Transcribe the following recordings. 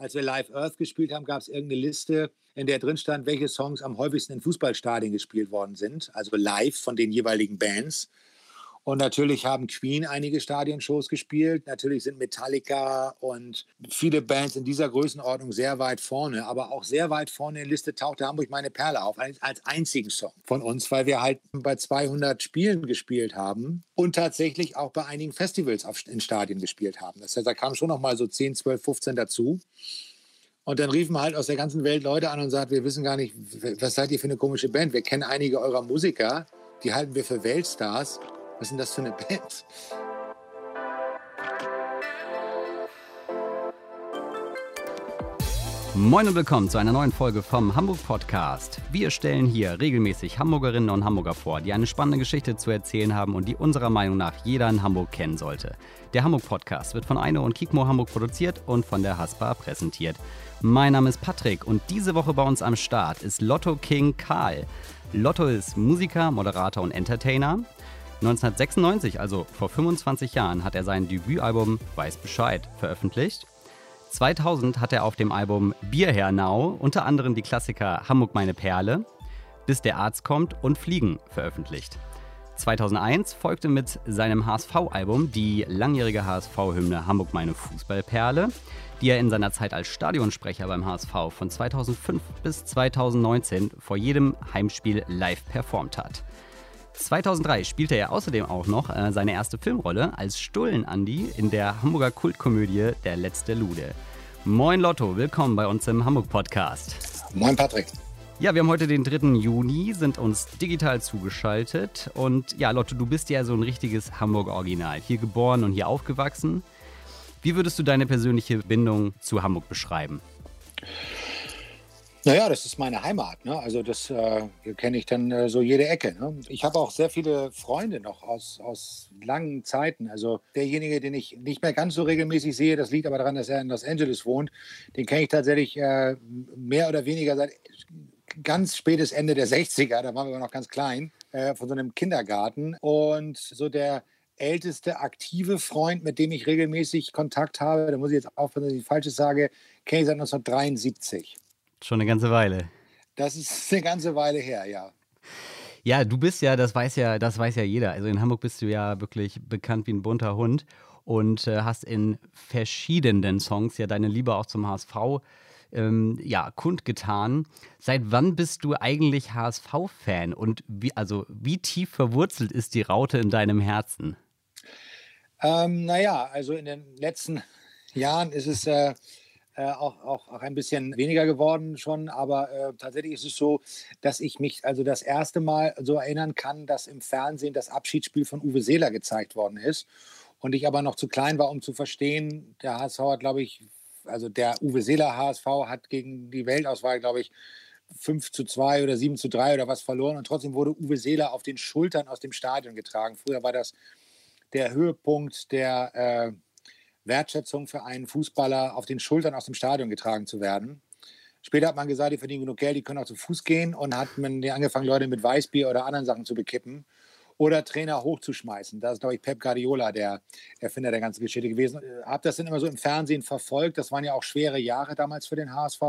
als wir Live Earth gespielt haben, gab es irgendeine Liste, in der drin stand, welche Songs am häufigsten in Fußballstadien gespielt worden sind, also live von den jeweiligen Bands. Und natürlich haben Queen einige Stadionshows gespielt. Natürlich sind Metallica und viele Bands in dieser Größenordnung sehr weit vorne. Aber auch sehr weit vorne in der Liste tauchte Hamburg meine Perle auf, als einzigen Song von uns, weil wir halt bei 200 Spielen gespielt haben und tatsächlich auch bei einigen Festivals in Stadien gespielt haben. Das heißt, da kamen schon noch mal so 10, 12, 15 dazu. Und dann riefen halt aus der ganzen Welt Leute an und sagten, wir wissen gar nicht, was seid ihr für eine komische Band? Wir kennen einige eurer Musiker, die halten wir für Weltstars. Was ist denn das für eine Band? Moin und willkommen zu einer neuen Folge vom Hamburg Podcast. Wir stellen hier regelmäßig Hamburgerinnen und Hamburger vor, die eine spannende Geschichte zu erzählen haben und die unserer Meinung nach jeder in Hamburg kennen sollte. Der Hamburg Podcast wird von Eino und Kikmo Hamburg produziert und von der Haspa präsentiert. Mein Name ist Patrick und diese Woche bei uns am Start ist Lotto King Karl. Lotto ist Musiker, Moderator und Entertainer. 1996, also vor 25 Jahren, hat er sein Debütalbum Weiß Bescheid veröffentlicht. 2000 hat er auf dem Album Bierherr Now unter anderem die Klassiker Hamburg meine Perle, Bis der Arzt kommt und Fliegen veröffentlicht. 2001 folgte mit seinem HSV-Album die langjährige HSV-Hymne Hamburg meine Fußballperle, die er in seiner Zeit als Stadionsprecher beim HSV von 2005 bis 2019 vor jedem Heimspiel live performt hat. 2003 spielte er außerdem auch noch äh, seine erste Filmrolle als Stullen-Andi in der Hamburger Kultkomödie Der letzte Lude. Moin Lotto, willkommen bei uns im Hamburg-Podcast. Moin Patrick. Ja, wir haben heute den 3. Juni, sind uns digital zugeschaltet. Und ja, Lotto, du bist ja so ein richtiges Hamburg-Original. Hier geboren und hier aufgewachsen. Wie würdest du deine persönliche Bindung zu Hamburg beschreiben? Naja, das ist meine Heimat. Ne? Also das äh, kenne ich dann äh, so jede Ecke. Ne? Ich habe auch sehr viele Freunde noch aus, aus langen Zeiten. Also derjenige, den ich nicht mehr ganz so regelmäßig sehe, das liegt aber daran, dass er in Los Angeles wohnt, den kenne ich tatsächlich äh, mehr oder weniger seit ganz spätes Ende der 60er, da waren wir noch ganz klein, äh, von so einem Kindergarten. Und so der älteste aktive Freund, mit dem ich regelmäßig Kontakt habe, da muss ich jetzt aufpassen, dass ich Falsches sage, kenne ich seit 1973. Schon eine ganze Weile. Das ist eine ganze Weile her, ja. Ja, du bist ja, das weiß ja, das weiß ja jeder. Also in Hamburg bist du ja wirklich bekannt wie ein bunter Hund und äh, hast in verschiedenen Songs ja deine Liebe auch zum HSV ähm, ja, kundgetan. Seit wann bist du eigentlich HSV-Fan und wie, also wie tief verwurzelt ist die Raute in deinem Herzen? Ähm, naja, also in den letzten Jahren ist es äh, äh, auch, auch, auch ein bisschen weniger geworden schon, aber äh, tatsächlich ist es so, dass ich mich also das erste Mal so erinnern kann, dass im Fernsehen das Abschiedsspiel von Uwe Seeler gezeigt worden ist. Und ich aber noch zu klein war, um zu verstehen, der HSV hat, glaube ich, also der Uwe Seeler HSV hat gegen die Weltauswahl, glaube ich, 5 zu 2 oder 7 zu 3 oder was verloren. Und trotzdem wurde Uwe Seeler auf den Schultern aus dem Stadion getragen. Früher war das der Höhepunkt der äh, Wertschätzung für einen Fußballer auf den Schultern aus dem Stadion getragen zu werden. Später hat man gesagt, die verdienen genug Geld, die können auch zu Fuß gehen und hat man angefangen, Leute mit Weißbier oder anderen Sachen zu bekippen oder Trainer hochzuschmeißen. Da ist, glaube ich, Pep Guardiola der Erfinder der ganzen Geschichte gewesen. Habe das dann immer so im Fernsehen verfolgt. Das waren ja auch schwere Jahre damals für den HSV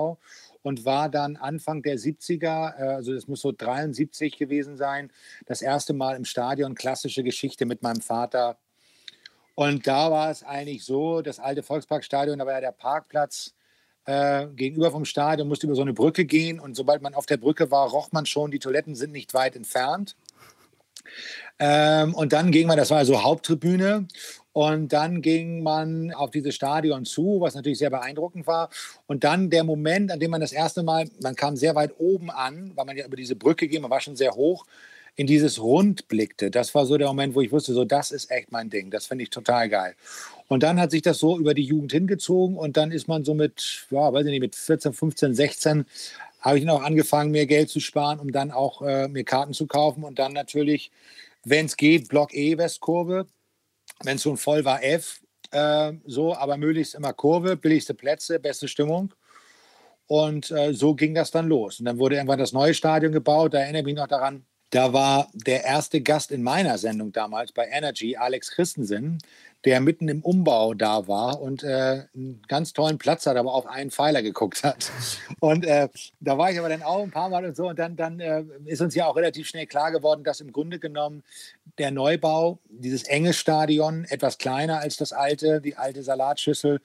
und war dann Anfang der 70er, äh, also das muss so 73 gewesen sein, das erste Mal im Stadion klassische Geschichte mit meinem Vater und da war es eigentlich so, das alte Volksparkstadion, da war ja der Parkplatz äh, gegenüber vom Stadion, musste über so eine Brücke gehen und sobald man auf der Brücke war, roch man schon, die Toiletten sind nicht weit entfernt. Ähm, und dann ging man, das war also Haupttribüne, und dann ging man auf dieses Stadion zu, was natürlich sehr beeindruckend war. Und dann der Moment, an dem man das erste Mal, man kam sehr weit oben an, weil man ja über diese Brücke ging, man war schon sehr hoch in dieses Rund blickte, das war so der Moment, wo ich wusste, so das ist echt mein Ding, das finde ich total geil. Und dann hat sich das so über die Jugend hingezogen und dann ist man so mit, ja, weiß ich nicht, mit 14, 15, 16 habe ich dann auch angefangen, mehr Geld zu sparen, um dann auch äh, mir Karten zu kaufen und dann natürlich, wenn es geht, Block E Westkurve, wenn es schon voll war, F, äh, so, aber möglichst immer Kurve, billigste Plätze, beste Stimmung. Und äh, so ging das dann los. Und dann wurde irgendwann das neue Stadion gebaut. Da erinnere ich mich noch daran, Da war der erste Gast in meiner Sendung damals bei Energy, Alex Christensen, der mitten im Umbau da war und äh, einen ganz tollen Platz hat, aber auf einen Pfeiler geguckt hat. Und äh, da war ich aber dann auch ein paar Mal und so. Und dann, dann äh, ist uns ja auch relativ schnell klar geworden, dass im Grunde genommen der Neubau, dieses enge Stadion, etwas kleiner als das alte, die alte Salatschüssel,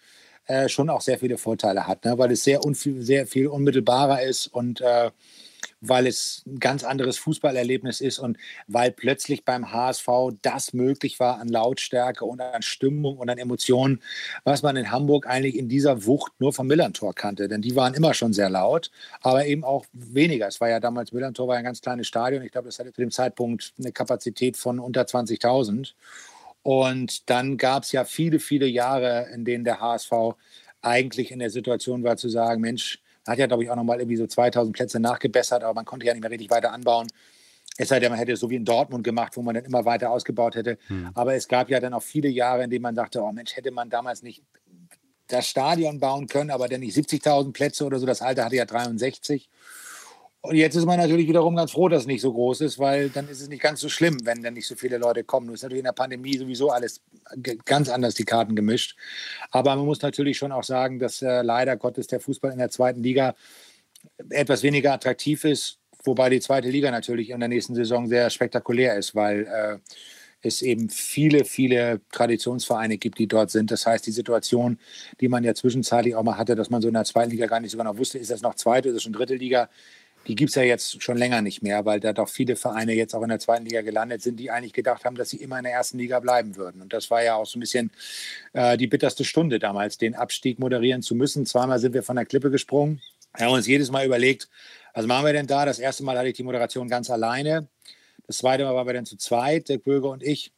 äh, schon auch sehr viele Vorteile hat, ne? weil es sehr, sehr viel unmittelbarer ist und äh, weil es ein ganz anderes Fußballerlebnis ist und weil plötzlich beim HSV das möglich war an Lautstärke und an Stimmung und an Emotionen, was man in Hamburg eigentlich in dieser Wucht nur vom Millantor kannte. Denn die waren immer schon sehr laut, aber eben auch weniger. Es war ja damals, Millantor war ein ganz kleines Stadion. Ich glaube, das hatte zu dem Zeitpunkt eine Kapazität von unter 20.000. Und dann gab es ja viele, viele Jahre, in denen der HSV eigentlich in der Situation war zu sagen, Mensch, hat ja, glaube ich, auch nochmal irgendwie so 2000 Plätze nachgebessert, aber man konnte ja nicht mehr richtig weiter anbauen. Es sei denn, man hätte es so wie in Dortmund gemacht, wo man dann immer weiter ausgebaut hätte. Hm. Aber es gab ja dann auch viele Jahre, in denen man dachte, oh Mensch, hätte man damals nicht das Stadion bauen können, aber dann nicht 70.000 Plätze oder so. Das alte hatte ja 63. Und jetzt ist man natürlich wiederum ganz froh, dass es nicht so groß ist, weil dann ist es nicht ganz so schlimm, wenn dann nicht so viele Leute kommen. Nun ist natürlich in der Pandemie sowieso alles ganz anders die Karten gemischt. Aber man muss natürlich schon auch sagen, dass äh, leider Gottes der Fußball in der zweiten Liga etwas weniger attraktiv ist, wobei die zweite Liga natürlich in der nächsten Saison sehr spektakulär ist, weil äh, es eben viele, viele Traditionsvereine gibt, die dort sind. Das heißt, die Situation, die man ja zwischenzeitlich auch mal hatte, dass man so in der zweiten Liga gar nicht so genau wusste, ist das noch zweite, ist das schon dritte Liga, die gibt es ja jetzt schon länger nicht mehr, weil da doch viele Vereine jetzt auch in der zweiten Liga gelandet sind, die eigentlich gedacht haben, dass sie immer in der ersten Liga bleiben würden. Und das war ja auch so ein bisschen äh, die bitterste Stunde damals, den Abstieg moderieren zu müssen. Zweimal sind wir von der Klippe gesprungen. Wir haben uns jedes Mal überlegt, was machen wir denn da? Das erste Mal hatte ich die Moderation ganz alleine. Das zweite Mal waren wir dann zu zweit, Dirk Böge und ich.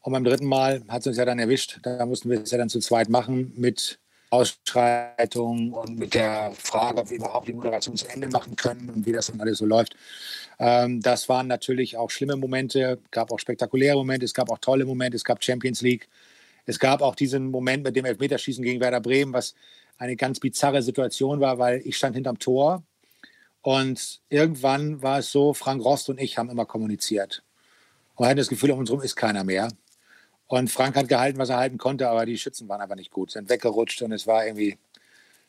Und beim dritten Mal hat es uns ja dann erwischt. Da mussten wir es ja dann zu zweit machen mit Ausschreitungen und mit der Frage, ob wir überhaupt die Moderation zu Ende machen können und wie das dann alles so läuft. Ähm, das waren natürlich auch schlimme Momente, gab auch spektakuläre Momente, es gab auch tolle Momente, es gab Champions League. Es gab auch diesen Moment mit dem Elfmeterschießen gegen Werder Bremen, was eine ganz bizarre Situation war, weil ich stand hinterm Tor und irgendwann war es so, Frank Rost und ich haben immer kommuniziert. Und wir hatten das Gefühl, um uns herum ist keiner mehr. Und Frank hat gehalten, was er halten konnte, aber die Schützen waren aber nicht gut, sind weggerutscht und es war irgendwie,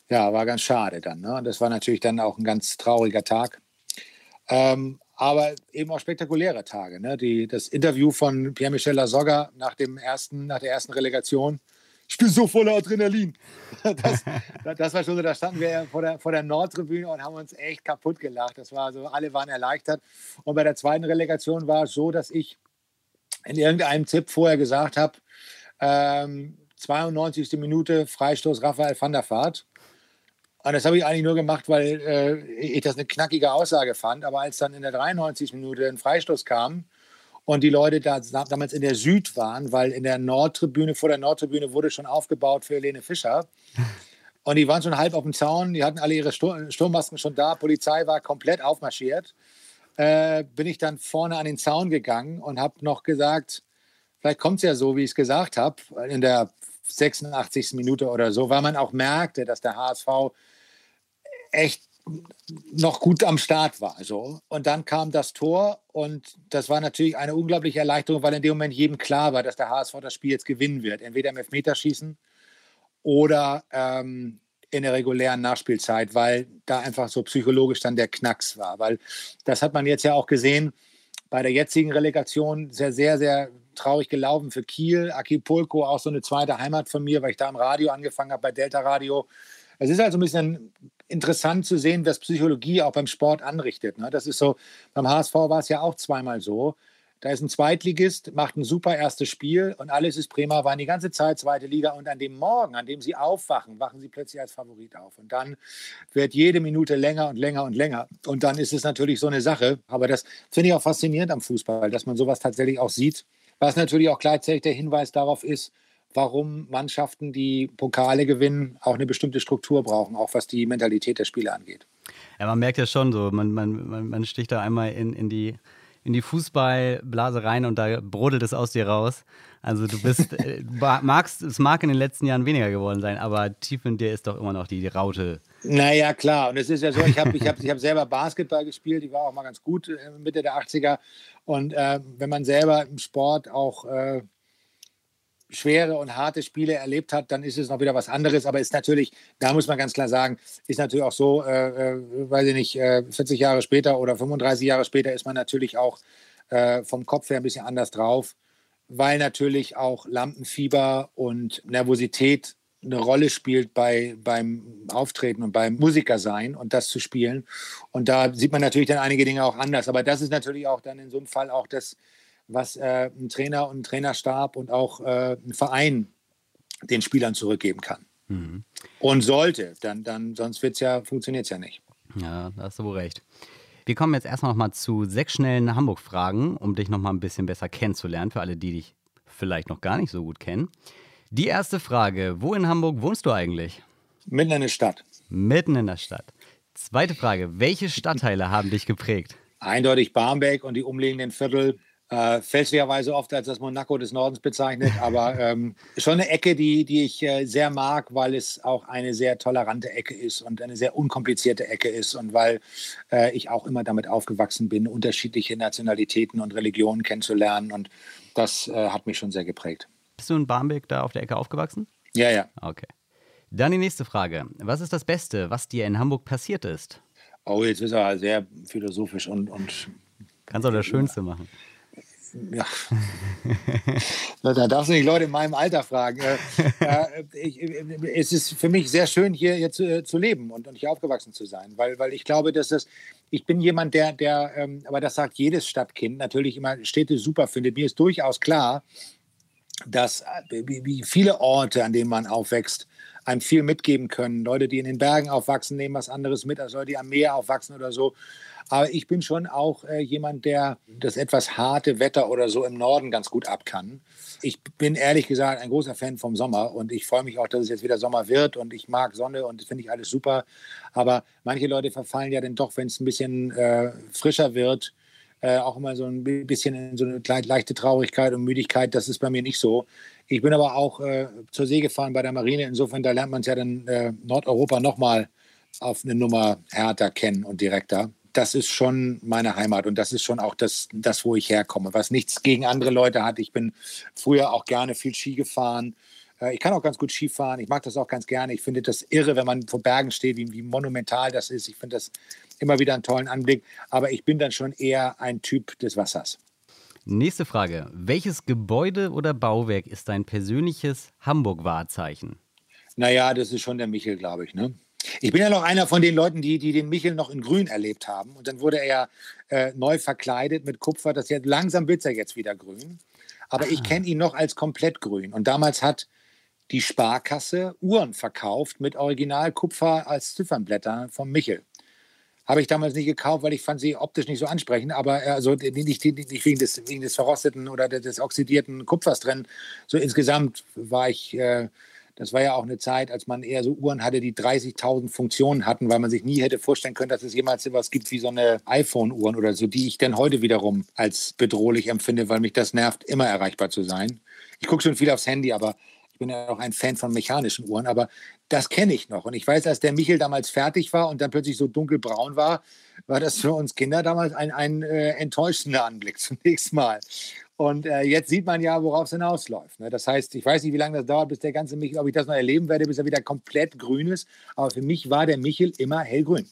ja, war ganz schade dann. Ne? Und das war natürlich dann auch ein ganz trauriger Tag. Ähm, aber eben auch spektakuläre Tage. Ne? Die, das Interview von Pierre-Michel Lasogga nach, nach der ersten Relegation. Ich bin so voller Adrenalin. Das, das war schon so, da standen wir vor der, vor der Nordtribüne und haben uns echt kaputt gelacht. Das war so, alle waren erleichtert. Und bei der zweiten Relegation war es so, dass ich in irgendeinem Tipp vorher gesagt habe, ähm, 92. Minute Freistoß Raphael van der Vaart. Und das habe ich eigentlich nur gemacht, weil äh, ich das eine knackige Aussage fand. Aber als dann in der 93. Minute ein Freistoß kam und die Leute da damals in der Süd waren, weil in der Nordtribüne, vor der Nordtribüne wurde schon aufgebaut für Helene Fischer. Und die waren schon halb auf dem Zaun, die hatten alle ihre Sturmmasken schon da, Polizei war komplett aufmarschiert äh, bin ich dann vorne an den Zaun gegangen und habe noch gesagt, vielleicht kommt es ja so, wie ich es gesagt habe, in der 86. Minute oder so, weil man auch merkte, dass der HSV echt noch gut am Start war. So. Und dann kam das Tor und das war natürlich eine unglaubliche Erleichterung, weil in dem Moment jedem klar war, dass der HSV das Spiel jetzt gewinnen wird. Entweder im Elfmeterschießen oder ähm, in der regulären Nachspielzeit, weil da einfach so psychologisch dann der Knacks war. Weil das hat man jetzt ja auch gesehen bei der jetzigen Relegation, sehr, sehr, sehr traurig gelaufen für Kiel. Acapulco, auch so eine zweite Heimat von mir, weil ich da im Radio angefangen habe, bei Delta Radio. Es ist also ein bisschen interessant zu sehen, was Psychologie auch beim Sport anrichtet. Ne? Das ist so, beim HSV war es ja auch zweimal so. Da ist ein Zweitligist, macht ein super erstes Spiel und alles ist prima, waren die ganze Zeit zweite Liga und an dem Morgen, an dem sie aufwachen, wachen sie plötzlich als Favorit auf. Und dann wird jede Minute länger und länger und länger. Und dann ist es natürlich so eine Sache. Aber das finde ich auch faszinierend am Fußball, dass man sowas tatsächlich auch sieht. Was natürlich auch gleichzeitig der Hinweis darauf ist, warum Mannschaften, die Pokale gewinnen, auch eine bestimmte Struktur brauchen, auch was die Mentalität der Spieler angeht. Ja, man merkt ja schon so, man, man, man sticht da einmal in, in die in die Fußballblase rein und da brodelt es aus dir raus. Also du bist, äh, magst, es mag in den letzten Jahren weniger geworden sein, aber tief in dir ist doch immer noch die, die Raute. Naja, klar. Und es ist ja so, ich habe ich hab, ich hab selber Basketball gespielt, ich war auch mal ganz gut äh, Mitte der 80er. Und äh, wenn man selber im Sport auch äh, schwere und harte Spiele erlebt hat, dann ist es noch wieder was anderes. Aber ist natürlich, da muss man ganz klar sagen, ist natürlich auch so, äh, äh weiß ich nicht, äh, 40 Jahre später oder 35 Jahre später ist man natürlich auch äh, vom Kopf her ein bisschen anders drauf, weil natürlich auch Lampenfieber und Nervosität eine Rolle spielt bei, beim Auftreten und beim Musikersein und das zu spielen. Und da sieht man natürlich dann einige Dinge auch anders. Aber das ist natürlich auch dann in so einem Fall auch das, was äh, ein Trainer und ein Trainerstab und auch äh, ein Verein den Spielern zurückgeben kann. Mhm. Und sollte, dann, dann sonst wird's ja, funktioniert es ja nicht. Ja, da hast du wohl recht. Wir kommen jetzt erstmal noch mal zu sechs schnellen Hamburg-Fragen, um dich noch mal ein bisschen besser kennenzulernen, für alle, die dich vielleicht noch gar nicht so gut kennen. Die erste Frage: Wo in Hamburg wohnst du eigentlich? Mitten in der Stadt. Mitten in der Stadt. Zweite Frage: Welche Stadtteile haben dich geprägt? Eindeutig Barmbek und die umliegenden Viertel äh, fälschlicherweise oft als das Monaco des Nordens bezeichnet, aber ähm, schon eine Ecke, die, die ich äh, sehr mag, weil es auch eine sehr tolerante Ecke ist und eine sehr unkomplizierte Ecke ist und weil äh, ich auch immer damit aufgewachsen bin, unterschiedliche Nationalitäten und Religionen kennenzulernen und das äh, hat mich schon sehr geprägt. Bist du in Barmbek da auf der Ecke aufgewachsen? Ja, ja. Okay. Dann die nächste Frage. Was ist das Beste, was dir in Hamburg passiert ist? Oh, jetzt ist er sehr philosophisch und. und Kannst auch das Schönste machen ja. da darfst du nicht Leute in meinem Alter fragen. Äh, ich, es ist für mich sehr schön, hier, hier zu, äh, zu, leben und, und hier aufgewachsen zu sein, weil, weil ich glaube, dass das, ich bin jemand, der, der ähm, aber das sagt jedes Stadtkind, natürlich immer Städte super findet. Mir ist durchaus klar, dass äh, wie viele Orte, an denen man aufwächst, einem viel mitgeben können. Leute, die in den Bergen aufwachsen, nehmen was anderes mit als Leute, die am Meer aufwachsen oder so. Aber ich bin schon auch äh, jemand, der das etwas harte Wetter oder so im Norden ganz gut ab kann. Ich bin ehrlich gesagt ein großer Fan vom Sommer und ich freue mich auch, dass es jetzt wieder Sommer wird und ich mag Sonne und das finde ich alles super. Aber manche Leute verfallen ja dann doch, wenn es ein bisschen äh, frischer wird, äh, auch immer so ein bisschen in so eine leichte Traurigkeit und Müdigkeit. Das ist bei mir nicht so. Ich bin aber auch äh, zur See gefahren bei der Marine. Insofern, da lernt man es ja dann äh, Nordeuropa nochmal auf eine Nummer härter kennen und direkter das ist schon meine Heimat und das ist schon auch das, das, wo ich herkomme, was nichts gegen andere Leute hat. Ich bin früher auch gerne viel Ski gefahren. Äh, ich kann auch ganz gut Ski fahren. Ich mag das auch ganz gerne. Ich finde das irre, wenn man vor Bergen steht, wie, wie monumental das ist. Ich finde das immer wieder einen tollen Anblick. Aber ich bin dann schon eher ein Typ des Wassers. Nächste Frage. Welches Gebäude oder Bauwerk ist dein persönliches Hamburg-Wahrzeichen? Naja, das ist schon der Michel, glaube ich. Ne? Ich bin ja noch einer von den Leuten, die, die den Michel noch in Grün erlebt haben. Und dann wurde er ja äh, neu verkleidet mit Kupfer. Das jetzt, langsam wird er jetzt wieder grün. Aber ah. ich kenne ihn noch als komplett grün. Und damals hat die Sparkasse Uhren verkauft mit Originalkupfer als Ziffernblätter vom Michel. Habe ich damals nicht gekauft, weil ich fand sie optisch nicht so ansprechend, aber äh, also nicht, nicht, nicht wegen, des, wegen des verrosteten oder des oxidierten Kupfers drin. So insgesamt war ich äh, das war ja auch eine Zeit, als man eher so Uhren hatte, die 30.000 Funktionen hatten, weil man sich nie hätte vorstellen können, dass es jemals etwas gibt wie so eine iPhone-Uhren oder so, die ich dann heute wiederum als bedrohlich empfinde, weil mich das nervt, immer erreichbar zu sein. Ich gucke schon viel aufs Handy, aber ich bin ja auch ein Fan von mechanischen Uhren, aber das kenne ich noch. Und ich weiß, als der Michel damals fertig war und dann plötzlich so dunkelbraun war, war das für uns Kinder damals ein, ein äh, enttäuschender Anblick zunächst mal. Und äh, jetzt sieht man ja, worauf es hinausläuft. Ne? Das heißt, ich weiß nicht, wie lange das dauert, bis der ganze Michel, ob ich das noch erleben werde, bis er wieder komplett grün ist. Aber für mich war der Michel immer hellgrün.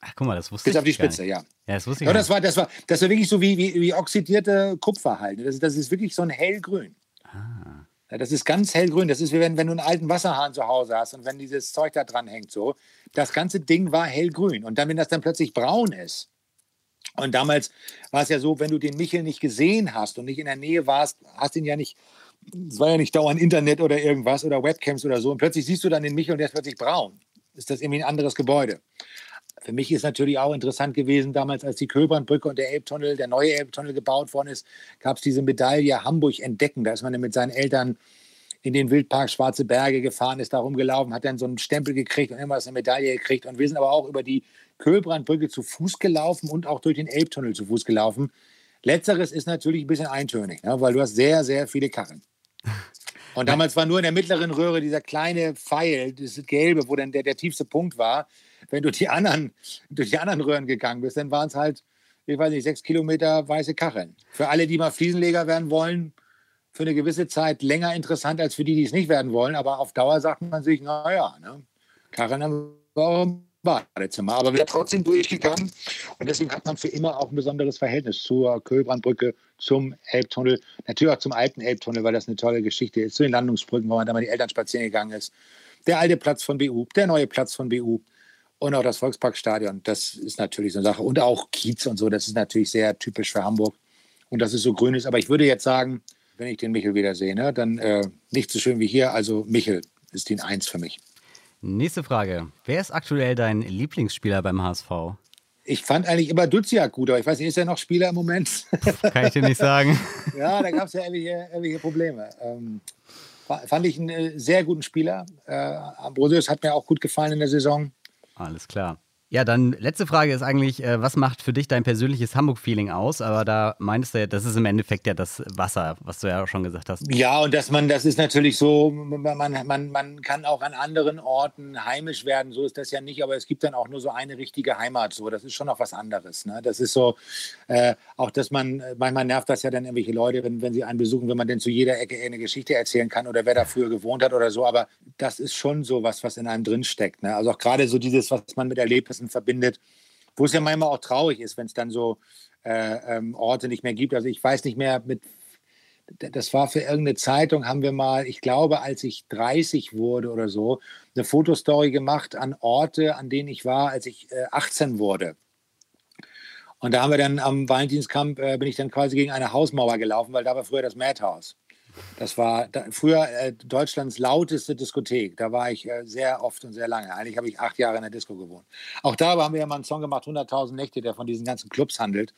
Ach, guck mal, das wusste bis ich. Bis auf die Spitze, ja. Ja, das wusste ich. Ja, das war, das war, das war wirklich so wie, wie, wie oxidierte Kupfer halt. Das, das ist wirklich so ein hellgrün. Ah. Ja, das ist ganz hellgrün. Das ist wie wenn, wenn du einen alten Wasserhahn zu Hause hast und wenn dieses Zeug da dran hängt so. Das ganze Ding war hellgrün. Und dann, wenn das dann plötzlich braun ist, und damals war es ja so, wenn du den Michel nicht gesehen hast und nicht in der Nähe warst, hast ihn ja nicht, es war ja nicht dauernd Internet oder irgendwas oder Webcams oder so. Und plötzlich siehst du dann den Michel und der ist plötzlich braun. Ist das irgendwie ein anderes Gebäude? Für mich ist natürlich auch interessant gewesen, damals, als die Kölbrandbrücke und der Elbtunnel, der neue Elbtunnel gebaut worden ist, gab es diese Medaille Hamburg entdecken. Da ist man mit seinen Eltern in den Wildpark Schwarze Berge gefahren, ist da rumgelaufen, hat dann so einen Stempel gekriegt und immer eine Medaille gekriegt. Und wir sind aber auch über die Kölbrandbrücke zu Fuß gelaufen und auch durch den Elbtunnel zu Fuß gelaufen. Letzteres ist natürlich ein bisschen eintönig, ne? weil du hast sehr, sehr viele Karren. Und damals war nur in der mittleren Röhre dieser kleine Pfeil, dieses gelbe, wo dann der, der tiefste Punkt war. Wenn du die anderen, durch die anderen Röhren gegangen bist, dann waren es halt, ich weiß nicht, sechs Kilometer weiße Kacheln. Für alle, die mal Fliesenleger werden wollen, für eine gewisse Zeit länger interessant als für die, die es nicht werden wollen. Aber auf Dauer sagt man sich, naja, ne? Kacheln haben wir auch im Badezimmer. Aber sind trotzdem durchgegangen. Und deswegen hat man für immer auch ein besonderes Verhältnis zur Kölbrandbrücke, zum Elbtunnel, natürlich auch zum alten Elbtunnel, weil das eine tolle Geschichte ist, zu den Landungsbrücken, wo man da mal die Eltern spazieren gegangen ist. Der alte Platz von BU, der neue Platz von BU und auch das Volksparkstadion. Das ist natürlich so eine Sache. Und auch Kiez und so, das ist natürlich sehr typisch für Hamburg. Und dass es so grün ist. Aber ich würde jetzt sagen, wenn ich den Michel wieder sehe, ne, dann äh, nicht so schön wie hier. Also Michel ist die Eins für mich. Nächste Frage. Wer ist aktuell dein Lieblingsspieler beim HSV? Ich fand eigentlich immer Duziak gut, aber ich weiß nicht, ist er noch Spieler im Moment? Kann ich dir nicht sagen. ja, da gab es ja irgendwelche, irgendwelche Probleme. Ähm, fand ich einen äh, sehr guten Spieler. Äh, Ambrosius hat mir auch gut gefallen in der Saison. Alles klar. Ja, dann letzte Frage ist eigentlich, äh, was macht für dich dein persönliches Hamburg-Feeling aus? Aber da meinst du ja, das ist im Endeffekt ja das Wasser, was du ja auch schon gesagt hast. Ja, und dass man, das ist natürlich so, man, man, man kann auch an anderen Orten heimisch werden, so ist das ja nicht, aber es gibt dann auch nur so eine richtige Heimat, so, das ist schon noch was anderes. Ne? Das ist so, äh, auch dass man, manchmal nervt das ja dann irgendwelche Leute, wenn, wenn sie einen besuchen, wenn man denn zu jeder Ecke eine Geschichte erzählen kann oder wer da früher gewohnt hat oder so, aber das ist schon so was, was in einem drinsteckt. Ne? Also auch gerade so dieses, was man mit Erlebnissen verbindet, wo es ja manchmal auch traurig ist, wenn es dann so äh, ähm, Orte nicht mehr gibt. Also ich weiß nicht mehr, mit, das war für irgendeine Zeitung, haben wir mal, ich glaube, als ich 30 wurde oder so, eine Fotostory gemacht an Orte, an denen ich war, als ich äh, 18 wurde. Und da haben wir dann am Valentinskampf, äh, bin ich dann quasi gegen eine Hausmauer gelaufen, weil da war früher das Madhouse. Das war da, früher äh, Deutschlands lauteste Diskothek. Da war ich äh, sehr oft und sehr lange. Eigentlich habe ich acht Jahre in der Disco gewohnt. Auch da haben wir ja mal einen Song gemacht, 100.000 Nächte, der von diesen ganzen Clubs handelt.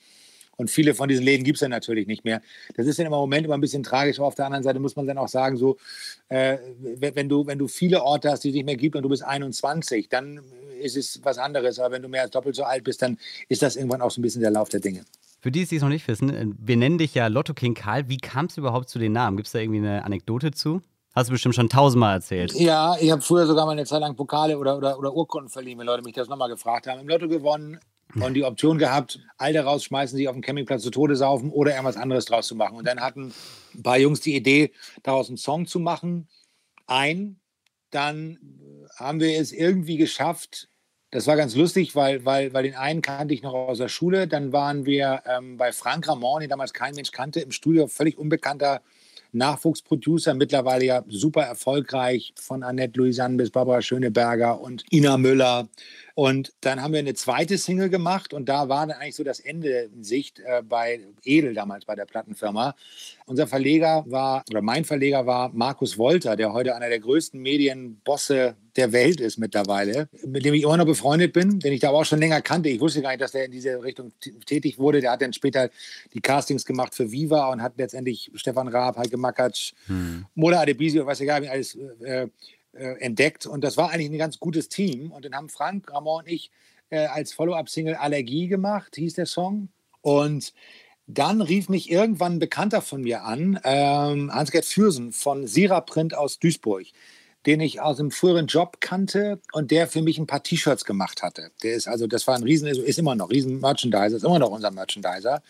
Und viele von diesen Läden gibt es ja natürlich nicht mehr. Das ist dann im Moment immer ein bisschen tragisch. Auf der anderen Seite muss man dann auch sagen, so, äh, wenn, du, wenn du viele Orte hast, die es nicht mehr gibt und du bist 21, dann ist es was anderes. Aber wenn du mehr als doppelt so alt bist, dann ist das irgendwann auch so ein bisschen der Lauf der Dinge. Für die, die es noch nicht wissen, äh, wir nennen dich ja Lotto King Karl. Wie kam es überhaupt zu den Namen? Gibt es da irgendwie eine Anekdote zu? Hast du bestimmt schon tausendmal erzählt. Ja, ich habe früher sogar mal eine Zeit lang Pokale oder, oder, oder Urkunden verliehen, wenn Leute mich das nochmal gefragt haben. Im Lotto gewonnen und die Option gehabt, Alte rausschmeißen, sich auf dem Campingplatz zu Tode saufen oder irgendwas anderes draus zu machen. Und dann hatten ein paar Jungs die Idee, daraus einen Song zu machen. Ein, dann haben wir es irgendwie geschafft, das war ganz lustig, weil, weil, weil den einen kannte ich noch aus der Schule. Dann waren wir ähm, bei Frank Ramon, den damals kein Mensch kannte, im Studio, völlig unbekannter Nachwuchsproducer, mittlerweile ja super erfolgreich, von Annette Louisanne bis Barbara Schöneberger und Ina Müller. Und dann haben wir eine zweite Single gemacht und da war dann eigentlich so das Ende in Sicht äh, bei Edel damals bei der Plattenfirma. Unser Verleger war, oder mein Verleger war Markus Wolter, der heute einer der größten Medienbosse der Welt ist mittlerweile, mit dem ich immer noch befreundet bin, den ich da aber auch schon länger kannte. Ich wusste gar nicht, dass der in diese Richtung tätig wurde. Der hat dann später die Castings gemacht für Viva und hat letztendlich Stefan Raab, Heike Makatsch, hm. Mola Adebisi und was egal, alles äh, äh, entdeckt. Und das war eigentlich ein ganz gutes Team. Und dann haben Frank, Ramon und ich äh, als Follow-up-Single Allergie gemacht, hieß der Song. Und dann rief mich irgendwann ein Bekannter von mir an, ähm, Hans-Gerd Fürsen von Sira Print aus Duisburg, den ich aus einem früheren Job kannte und der für mich ein paar T-Shirts gemacht hatte. Der ist also, das war ein Riesen, ist immer noch Riesen Merchandiser, ist immer noch unser Merchandiser.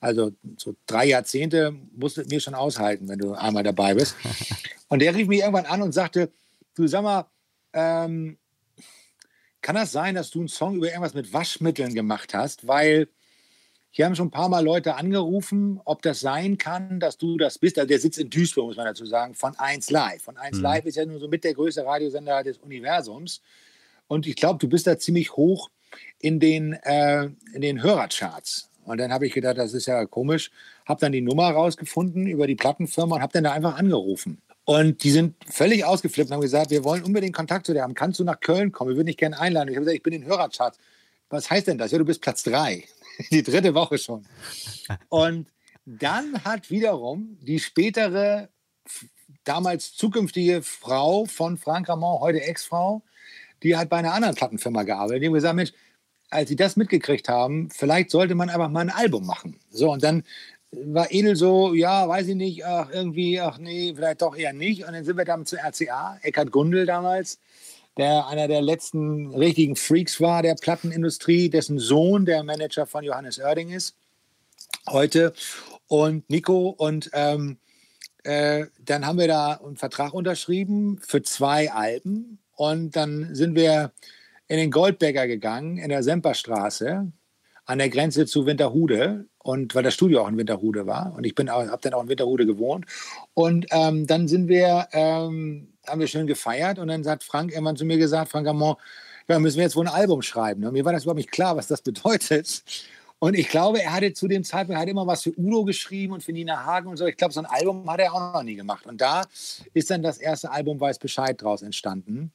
Also so drei Jahrzehnte musst du mir schon aushalten, wenn du einmal dabei bist. Und der rief mich irgendwann an und sagte, du sag mal, ähm, kann das sein, dass du einen Song über irgendwas mit Waschmitteln gemacht hast? Weil hier haben schon ein paar Mal Leute angerufen, ob das sein kann, dass du das bist. Also der sitzt in Duisburg, muss man dazu sagen, von 1 Live. Von 1 mhm. Live ist ja nur so mit der größte Radiosender des Universums. Und ich glaube, du bist da ziemlich hoch in den, äh, in den Hörercharts. Und dann habe ich gedacht, das ist ja komisch. Habe dann die Nummer rausgefunden über die Plattenfirma und habe dann da einfach angerufen. Und die sind völlig ausgeflippt und haben gesagt, wir wollen unbedingt Kontakt zu dir haben. Kannst du nach Köln kommen? Wir würden dich gerne einladen. Ich habe gesagt, ich bin in Hörercharts. Was heißt denn das? Ja, du bist Platz drei. Die dritte Woche schon. Und dann hat wiederum die spätere, damals zukünftige Frau von Frank Ramon, heute Ex-Frau, die hat bei einer anderen Plattenfirma gearbeitet. Die haben gesagt, Mensch, als sie das mitgekriegt haben, vielleicht sollte man einfach mal ein Album machen. So, und dann war Edel so, ja, weiß ich nicht, ach, irgendwie, ach nee, vielleicht doch eher nicht. Und dann sind wir dann zu RCA, Eckhard Gundel damals, der einer der letzten richtigen Freaks war der Plattenindustrie, dessen Sohn der Manager von Johannes Oerding ist heute. Und Nico und ähm, äh, dann haben wir da einen Vertrag unterschrieben für zwei Alben. Und dann sind wir in den Goldbäcker gegangen, in der Semperstraße, an der Grenze zu Winterhude und weil das Studio auch in Winterhude war. Und ich bin habe dann auch in Winterhude gewohnt. Und ähm, dann sind wir ähm, haben wir schön gefeiert. Und dann hat Frank irgendwann zu mir gesagt Frank Amon ja müssen wir jetzt wohl ein Album schreiben und mir war das überhaupt nicht klar was das bedeutet. Und ich glaube er hatte zu dem Zeitpunkt hat immer was für Udo geschrieben und für Nina Hagen und so. Ich glaube so ein Album hat er auch noch nie gemacht. Und da ist dann das erste Album weiß Bescheid draus entstanden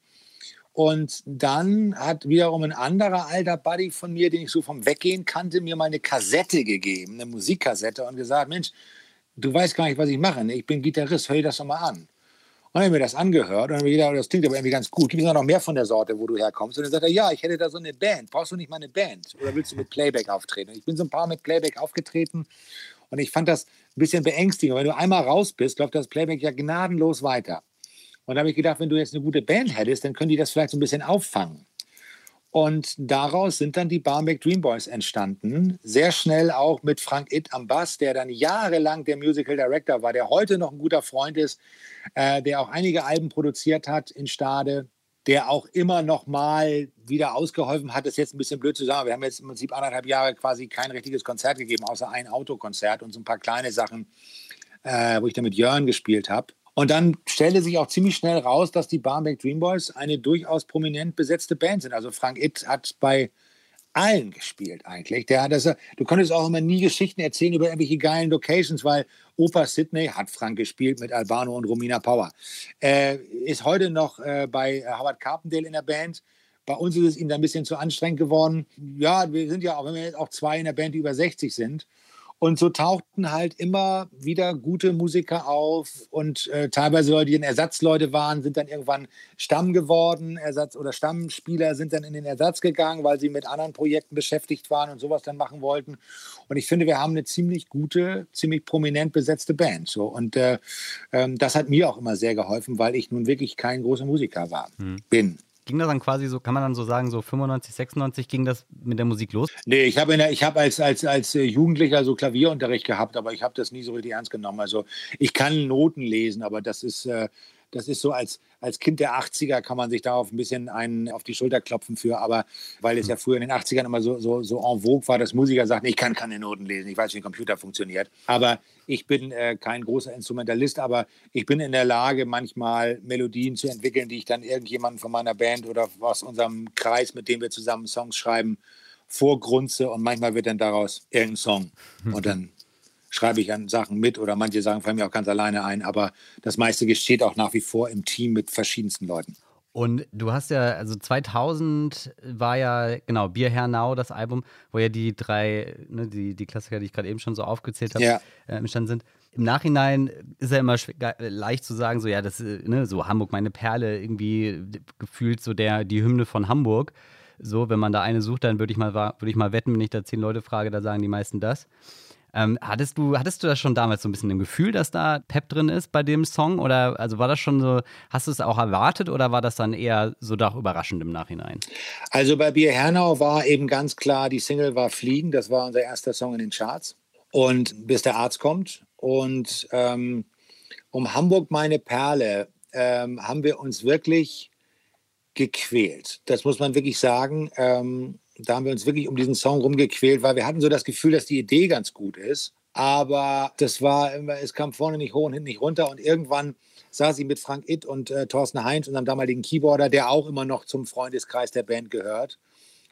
und dann hat wiederum ein anderer alter Buddy von mir, den ich so vom Weggehen kannte, mir mal eine Kassette gegeben, eine Musikkassette und gesagt, Mensch, du weißt gar nicht, was ich mache. Ne? Ich bin Gitarrist, hör dir das doch mal an. Und dann habe ich mir das angehört und habe mir gedacht, das klingt aber irgendwie ganz gut. Gibt es noch mehr von der Sorte, wo du herkommst? Und dann sagt er, ja, ich hätte da so eine Band. Brauchst du nicht mal eine Band? Oder willst du mit Playback auftreten? Und ich bin so ein paar mit Playback aufgetreten und ich fand das ein bisschen beängstigend. Wenn du einmal raus bist, läuft das Playback ja gnadenlos weiter. Und da habe ich gedacht, wenn du jetzt eine gute Band hättest, dann können die das vielleicht so ein bisschen auffangen. Und daraus sind dann die Barmbek Dream Boys entstanden. Sehr schnell auch mit Frank Itt am Bass, der dann jahrelang der Musical Director war, der heute noch ein guter Freund ist, äh, der auch einige Alben produziert hat in Stade, der auch immer noch mal wieder ausgeholfen hat. Das ist jetzt ein bisschen blöd zu sagen. Wir haben jetzt im Prinzip anderthalb Jahre quasi kein richtiges Konzert gegeben, außer ein Autokonzert und so ein paar kleine Sachen, äh, wo ich dann mit Jörn gespielt habe. Und dann stellte sich auch ziemlich schnell raus, dass die Barmbek Dream Boys eine durchaus prominent besetzte Band sind. Also Frank Itt hat bei allen gespielt eigentlich. Der das, du konntest auch immer nie Geschichten erzählen über irgendwelche geilen Locations, weil Opa Sydney hat Frank gespielt mit Albano und Romina Power. Äh, ist heute noch äh, bei Howard Carpendale in der Band. Bei uns ist es ihm dann ein bisschen zu anstrengend geworden. Ja, wir sind ja auch, wenn wir jetzt auch zwei in der Band, die über 60 sind. Und so tauchten halt immer wieder gute Musiker auf und äh, teilweise Leute, die Ersatzleute waren, sind dann irgendwann Stamm geworden, Ersatz oder Stammspieler sind dann in den Ersatz gegangen, weil sie mit anderen Projekten beschäftigt waren und sowas dann machen wollten. Und ich finde, wir haben eine ziemlich gute, ziemlich prominent besetzte Band. So. Und äh, äh, das hat mir auch immer sehr geholfen, weil ich nun wirklich kein großer Musiker war, hm. bin ging das dann quasi so, kann man dann so sagen, so 95, 96 ging das mit der Musik los? Nee, ich habe hab als, als, als Jugendlicher so Klavierunterricht gehabt, aber ich habe das nie so richtig ernst genommen. Also ich kann Noten lesen, aber das ist, äh, das ist so als, als Kind der 80er kann man sich darauf ein bisschen einen auf die Schulter klopfen für, aber weil es ja früher in den 80ern immer so, so, so en vogue war, dass Musiker sagten, ich kann keine Noten lesen, ich weiß, wie ein Computer funktioniert. Aber ich bin äh, kein großer Instrumentalist, aber ich bin in der Lage, manchmal Melodien zu entwickeln, die ich dann irgendjemanden von meiner Band oder aus unserem Kreis, mit dem wir zusammen Songs schreiben, vorgrunze und manchmal wird dann daraus irgendein Song. Und dann schreibe ich an Sachen mit oder manche Sachen fallen mir auch ganz alleine ein, aber das meiste geschieht auch nach wie vor im Team mit verschiedensten Leuten. Und du hast ja, also 2000 war ja, genau, Bier Hernau, das Album, wo ja die drei, ne, die, die Klassiker, die ich gerade eben schon so aufgezählt habe, ja. äh, entstanden sind. Im Nachhinein ist ja immer leicht zu sagen, so, ja, das, äh, ne, so Hamburg, meine Perle, irgendwie gefühlt so der, die Hymne von Hamburg. So, wenn man da eine sucht, dann würde ich mal, würde ich mal wetten, wenn ich da zehn Leute frage, da sagen die meisten das. Ähm, hattest, du, hattest du das schon damals so ein bisschen im Gefühl, dass da Pep drin ist bei dem Song? Oder also war das schon so, hast du es auch erwartet oder war das dann eher so doch überraschend im Nachhinein? Also bei Bier Hernau war eben ganz klar, die Single war Fliegen, das war unser erster Song in den Charts. Und bis der Arzt kommt. Und ähm, um Hamburg meine Perle ähm, haben wir uns wirklich gequält. Das muss man wirklich sagen. Ähm, da haben wir uns wirklich um diesen Song rumgequält, weil wir hatten so das Gefühl, dass die Idee ganz gut ist. Aber das war, es kam vorne nicht hoch und hinten nicht runter. Und irgendwann saß ich mit Frank Itt und äh, Thorsten Heinz, unserem damaligen Keyboarder, der auch immer noch zum Freundeskreis der Band gehört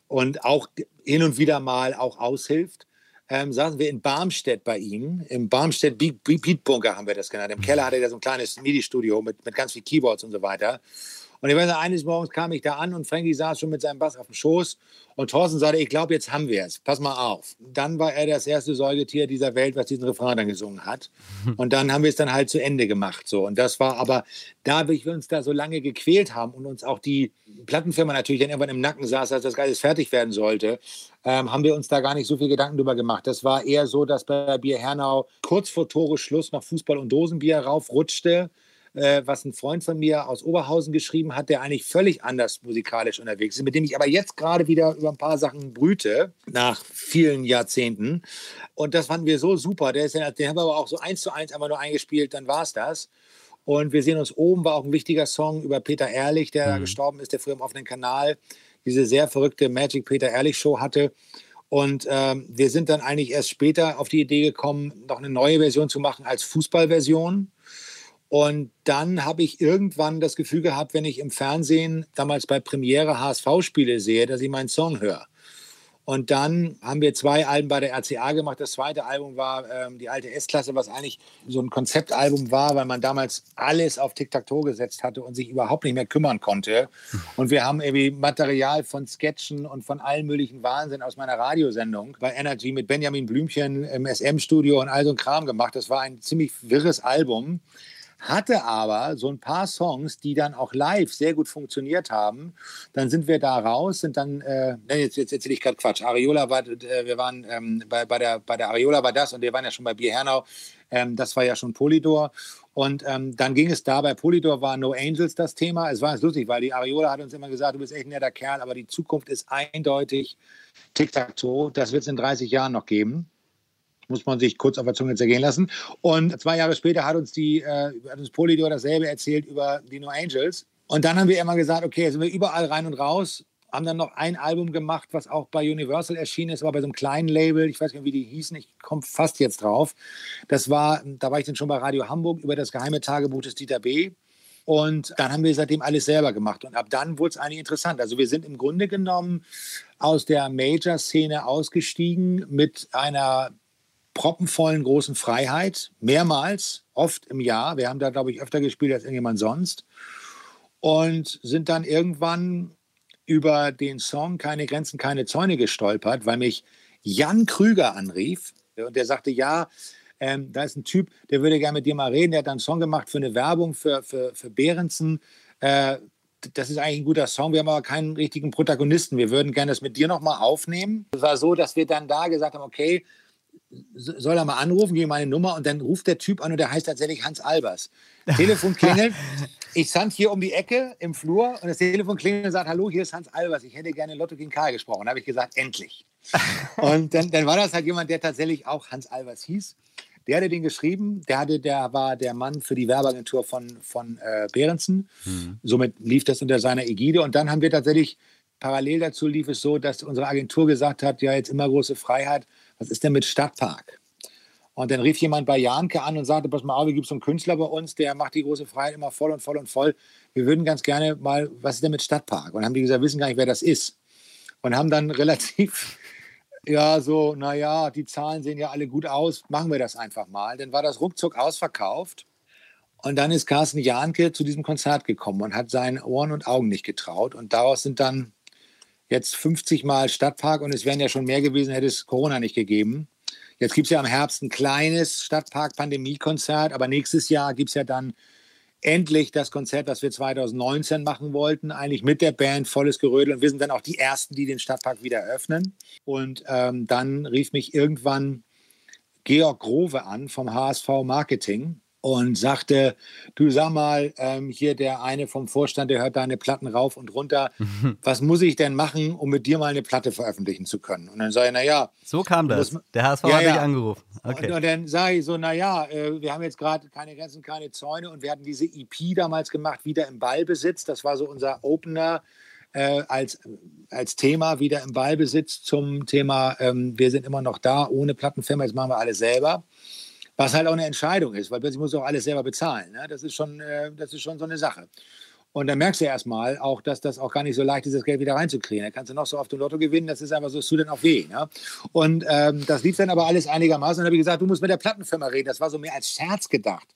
und auch hin und wieder mal auch aushilft. Ähm, saßen wir in Barmstedt bei ihm, im Barmstedt Beat Bunker haben wir das genannt. Im Keller hatte er so ein kleines MIDI-Studio mit, mit ganz viel Keyboards und so weiter. Und ich weiß, eines Morgens kam ich da an und Frankie saß schon mit seinem Bass auf dem Schoß und Thorsten sagte, ich glaube, jetzt haben wir es. Pass mal auf. Dann war er das erste Säugetier dieser Welt, was diesen Refrain dann gesungen hat. Und dann haben wir es dann halt zu Ende gemacht. So. Und das war aber, da wir uns da so lange gequält haben und uns auch die Plattenfirma natürlich dann irgendwann im Nacken saß, als das alles fertig werden sollte, ähm, haben wir uns da gar nicht so viel Gedanken drüber gemacht. Das war eher so, dass bei Bier Hernau kurz vor Tore Schluss noch Fußball und Dosenbier raufrutschte äh, was ein Freund von mir aus Oberhausen geschrieben hat, der eigentlich völlig anders musikalisch unterwegs ist, mit dem ich aber jetzt gerade wieder über ein paar Sachen brüte, nach vielen Jahrzehnten. Und das fanden wir so super. Der ist, den haben wir aber auch so eins zu eins einfach nur eingespielt, dann war es das. Und wir sehen uns oben, war auch ein wichtiger Song über Peter Ehrlich, der mhm. gestorben ist, der früher im offenen Kanal diese sehr verrückte Magic Peter Ehrlich Show hatte. Und ähm, wir sind dann eigentlich erst später auf die Idee gekommen, noch eine neue Version zu machen als Fußballversion. Und dann habe ich irgendwann das Gefühl gehabt, wenn ich im Fernsehen damals bei Premiere HSV-Spiele sehe, dass ich meinen Song höre. Und dann haben wir zwei Alben bei der RCA gemacht. Das zweite Album war ähm, die alte S-Klasse, was eigentlich so ein Konzeptalbum war, weil man damals alles auf Tic-Tac-Toe gesetzt hatte und sich überhaupt nicht mehr kümmern konnte. Und wir haben irgendwie Material von Sketchen und von allen möglichen Wahnsinn aus meiner Radiosendung bei Energy mit Benjamin Blümchen im SM-Studio und all so ein Kram gemacht. Das war ein ziemlich wirres Album hatte aber so ein paar Songs, die dann auch live sehr gut funktioniert haben. Dann sind wir da raus, sind dann, äh, jetzt, jetzt erzähle ich gerade Quatsch, Ariola war, äh, wir waren ähm, bei, bei, der, bei der Ariola war das und wir waren ja schon bei Bier Hernau, ähm, das war ja schon Polydor. Und ähm, dann ging es da, bei Polydor war No Angels das Thema. Es war lustig, weil die Ariola hat uns immer gesagt, du bist echt ein netter Kerl, aber die Zukunft ist eindeutig Tic-Tac-Toe. Das wird es in 30 Jahren noch geben muss man sich kurz auf der Zunge zergehen lassen. Und zwei Jahre später hat uns, die, äh, hat uns Polydor dasselbe erzählt über die No Angels. Und dann haben wir immer gesagt, okay, sind wir überall rein und raus, haben dann noch ein Album gemacht, was auch bei Universal erschienen ist, aber bei so einem kleinen Label, ich weiß nicht, wie die hießen, ich komme fast jetzt drauf. Das war, da war ich dann schon bei Radio Hamburg über das geheime Tagebuch des Dieter B. Und dann haben wir seitdem alles selber gemacht. Und ab dann wurde es eigentlich interessant. Also wir sind im Grunde genommen aus der Major-Szene ausgestiegen mit einer proppenvollen großen Freiheit, mehrmals, oft im Jahr. Wir haben da, glaube ich, öfter gespielt als irgendjemand sonst. Und sind dann irgendwann über den Song Keine Grenzen, keine Zäune gestolpert, weil mich Jan Krüger anrief und der sagte, ja, ähm, da ist ein Typ, der würde gerne mit dir mal reden. Der hat einen Song gemacht für eine Werbung für, für, für Behrensen. Äh, das ist eigentlich ein guter Song. Wir haben aber keinen richtigen Protagonisten. Wir würden gerne das mit dir nochmal aufnehmen. Es war so, dass wir dann da gesagt haben, okay, soll er mal anrufen, gebe meine Nummer und dann ruft der Typ an und der heißt tatsächlich Hans Albers. Telefon klingelt. ich stand hier um die Ecke im Flur und das Telefon klingelt und sagt, hallo, hier ist Hans Albers, ich hätte gerne Lotto gegen Karl gesprochen. Da habe ich gesagt, endlich. und dann, dann war das halt jemand, der tatsächlich auch Hans Albers hieß. Der hatte den geschrieben, der, hatte, der war der Mann für die Werbeagentur von, von äh, Behrensen. Mhm. Somit lief das unter seiner Ägide. Und dann haben wir tatsächlich, parallel dazu lief es so, dass unsere Agentur gesagt hat, ja, jetzt immer große Freiheit, was ist denn mit Stadtpark? Und dann rief jemand bei Janke an und sagte, pass mal auf, hier gibt es einen Künstler bei uns, der macht die große Freiheit immer voll und voll und voll. Wir würden ganz gerne mal, was ist denn mit Stadtpark? Und haben die gesagt, wissen gar nicht, wer das ist. Und haben dann relativ, ja, so, naja, die Zahlen sehen ja alle gut aus, machen wir das einfach mal. Dann war das ruckzuck ausverkauft. Und dann ist Carsten Janke zu diesem Konzert gekommen und hat seinen Ohren und Augen nicht getraut. Und daraus sind dann jetzt 50 Mal Stadtpark und es wären ja schon mehr gewesen, hätte es Corona nicht gegeben. Jetzt gibt es ja im Herbst ein kleines Stadtpark-Pandemie-Konzert, aber nächstes Jahr gibt es ja dann endlich das Konzert, das wir 2019 machen wollten, eigentlich mit der Band volles Gerödel. Und wir sind dann auch die Ersten, die den Stadtpark wieder öffnen. Und ähm, dann rief mich irgendwann Georg Grove an vom HSV Marketing und sagte, du sag mal, ähm, hier der eine vom Vorstand, der hört deine Platten rauf und runter. Was muss ich denn machen, um mit dir mal eine Platte veröffentlichen zu können? Und dann sage ich, naja. So kam das. Der HSV ja, hat dich angerufen. Okay. Und, und dann sage ich so, naja, äh, wir haben jetzt gerade keine Grenzen, keine Zäune und wir hatten diese EP damals gemacht, wieder im Ballbesitz. Das war so unser Opener. Äh, als, als Thema wieder im Ballbesitz zum Thema, ähm, wir sind immer noch da, ohne Plattenfirma, jetzt machen wir alles selber. Was halt auch eine Entscheidung ist, weil plötzlich musst du auch alles selber bezahlen. Ne? Das, ist schon, äh, das ist schon so eine Sache. Und dann merkst du erstmal auch, dass das auch gar nicht so leicht ist, das Geld wieder reinzukriegen. Da kannst du noch so auf dem Lotto gewinnen, das ist einfach so, es tut dann auch weh. Ne? Und ähm, das lief dann aber alles einigermaßen. Und dann habe ich gesagt, du musst mit der Plattenfirma reden. Das war so mehr als Scherz gedacht.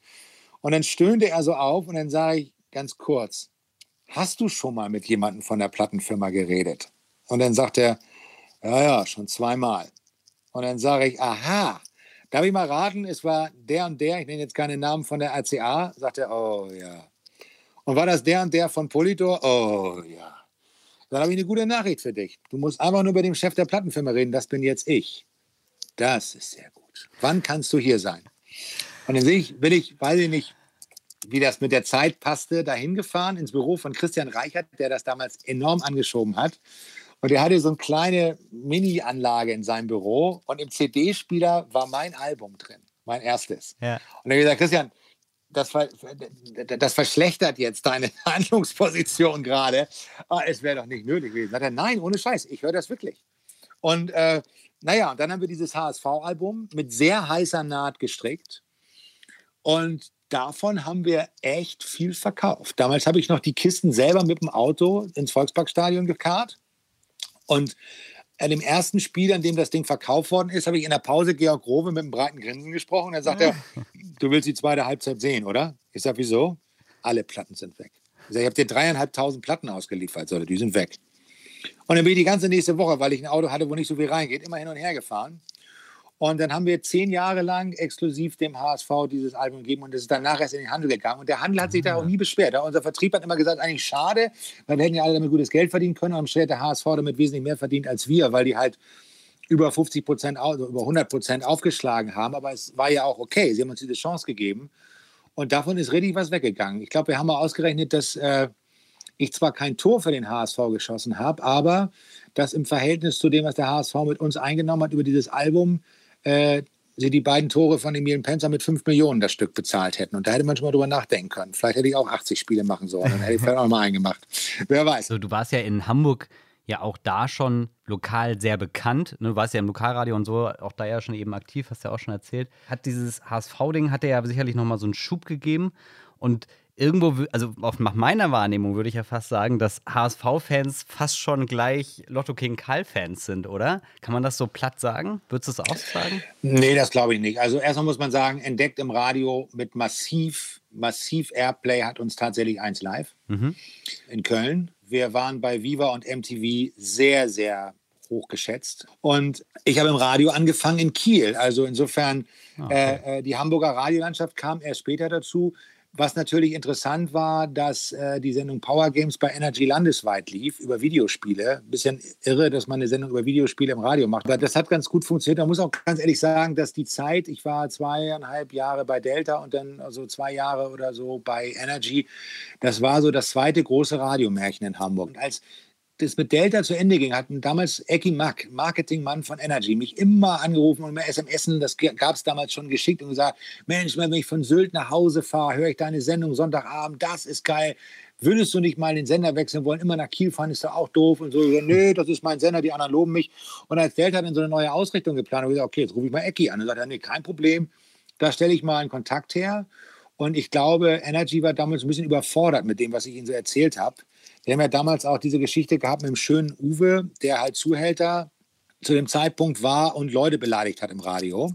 Und dann stöhnte er so auf und dann sage ich ganz kurz, hast du schon mal mit jemandem von der Plattenfirma geredet? Und dann sagt er, ja, ja, schon zweimal. Und dann sage ich, aha, darf ich mal raten, es war der und der, ich nenne jetzt keinen Namen von der RCA, sagt er, oh ja. Und war das der und der von Polydor? Oh ja. Dann habe ich eine gute Nachricht für dich. Du musst einfach nur mit dem Chef der Plattenfirma reden, das bin jetzt ich. Das ist sehr gut. Wann kannst du hier sein? Und dann sehe ich, will ich, weiß ich nicht, wie das mit der Zeit passte, dahin gefahren ins Büro von Christian Reichert, der das damals enorm angeschoben hat. Und er hatte so eine kleine Mini-Anlage in seinem Büro und im CD-Spieler war mein Album drin, mein erstes. Ja. Und er hat gesagt, Christian, das, das, verschlechtert jetzt deine Handlungsposition gerade. Ah, es wäre doch nicht nötig gewesen. Sagt er, nein, ohne Scheiß, ich höre das wirklich. Und äh, naja, dann haben wir dieses HSV-Album mit sehr heißer Naht gestrickt. Und davon haben wir echt viel verkauft. Damals habe ich noch die Kisten selber mit dem Auto ins Volksparkstadion gekarrt. Und an dem ersten Spiel, an dem das Ding verkauft worden ist, habe ich in der Pause Georg Rowe mit einem breiten Grinsen gesprochen. Er sagt er, du willst die zweite Halbzeit sehen, oder? Ich sage, wieso? Alle Platten sind weg. Ich sage, ich habe dir dreieinhalbtausend Platten ausgeliefert, oder? Die sind weg. Und dann bin ich die ganze nächste Woche, weil ich ein Auto hatte, wo nicht so viel reingeht, immer hin und her gefahren. Und dann haben wir zehn Jahre lang exklusiv dem HSV dieses Album gegeben und es ist danach erst in den Handel gegangen. Und der Handel hat sich da auch nie beschwert. Unser Vertrieb hat immer gesagt, eigentlich schade, weil wir hätten ja alle damit gutes Geld verdienen können. Und hat der HSV damit wesentlich mehr verdient als wir, weil die halt über 50 Prozent, also über 100 Prozent aufgeschlagen haben. Aber es war ja auch okay. Sie haben uns diese Chance gegeben. Und davon ist richtig was weggegangen. Ich glaube, wir haben mal ausgerechnet, dass äh, ich zwar kein Tor für den HSV geschossen habe, aber dass im Verhältnis zu dem, was der HSV mit uns eingenommen hat über dieses Album, äh, sie die beiden Tore von Emil Penzer mit 5 Millionen das Stück bezahlt hätten. Und da hätte man schon mal drüber nachdenken können. Vielleicht hätte ich auch 80 Spiele machen sollen. Dann hätte ich vielleicht auch mal eingemacht. Wer weiß. So, du warst ja in Hamburg ja auch da schon lokal sehr bekannt. Du warst ja im Lokalradio und so, auch da ja schon eben aktiv, hast du ja auch schon erzählt. Hat dieses HSV-Ding, hat dir ja sicherlich nochmal so einen Schub gegeben. Und irgendwo, also nach meiner Wahrnehmung würde ich ja fast sagen, dass HSV-Fans fast schon gleich Lotto King Karl-Fans sind, oder? Kann man das so platt sagen? Würdest du es auch sagen? Nee, das glaube ich nicht. Also erstmal muss man sagen, entdeckt im Radio mit massiv, massiv Airplay hat uns tatsächlich eins live mhm. in Köln. Wir waren bei Viva und MTV sehr, sehr hoch geschätzt. Und ich habe im Radio angefangen in Kiel. Also insofern, ah, okay. äh, äh, die Hamburger Radiolandschaft kam erst später dazu. Was natürlich interessant war, dass äh, die Sendung Power Games bei Energy landesweit lief über Videospiele. Bisschen irre, dass man eine Sendung über Videospiele im Radio macht. Aber das hat ganz gut funktioniert. Man muss auch ganz ehrlich sagen, dass die Zeit, ich war zweieinhalb Jahre bei Delta und dann also zwei Jahre oder so bei Energy, das war so das zweite große Radiomärchen in Hamburg. Und als das mit Delta zu Ende ging, hat damals Eki Mack, Marketingmann von Energy, mich immer angerufen und mir SMS, das gab es damals schon geschickt und gesagt, Mensch, wenn ich von Sylt nach Hause fahre, höre ich deine Sendung Sonntagabend, das ist geil. Würdest du nicht mal den Sender wechseln wollen? Immer nach Kiel fahren ist da auch doof und so. Ich so Nö, das ist mein Sender, die anderen loben mich. Und als Delta dann so eine neue Ausrichtung geplant habe ich gesagt, okay, jetzt rufe ich mal Eki an. Und sagt er, nee, kein Problem, da stelle ich mal einen Kontakt her. Und ich glaube, Energy war damals ein bisschen überfordert mit dem, was ich Ihnen so erzählt habe. Wir haben ja damals auch diese Geschichte gehabt mit dem schönen Uwe, der halt Zuhälter zu dem Zeitpunkt war und Leute beleidigt hat im Radio.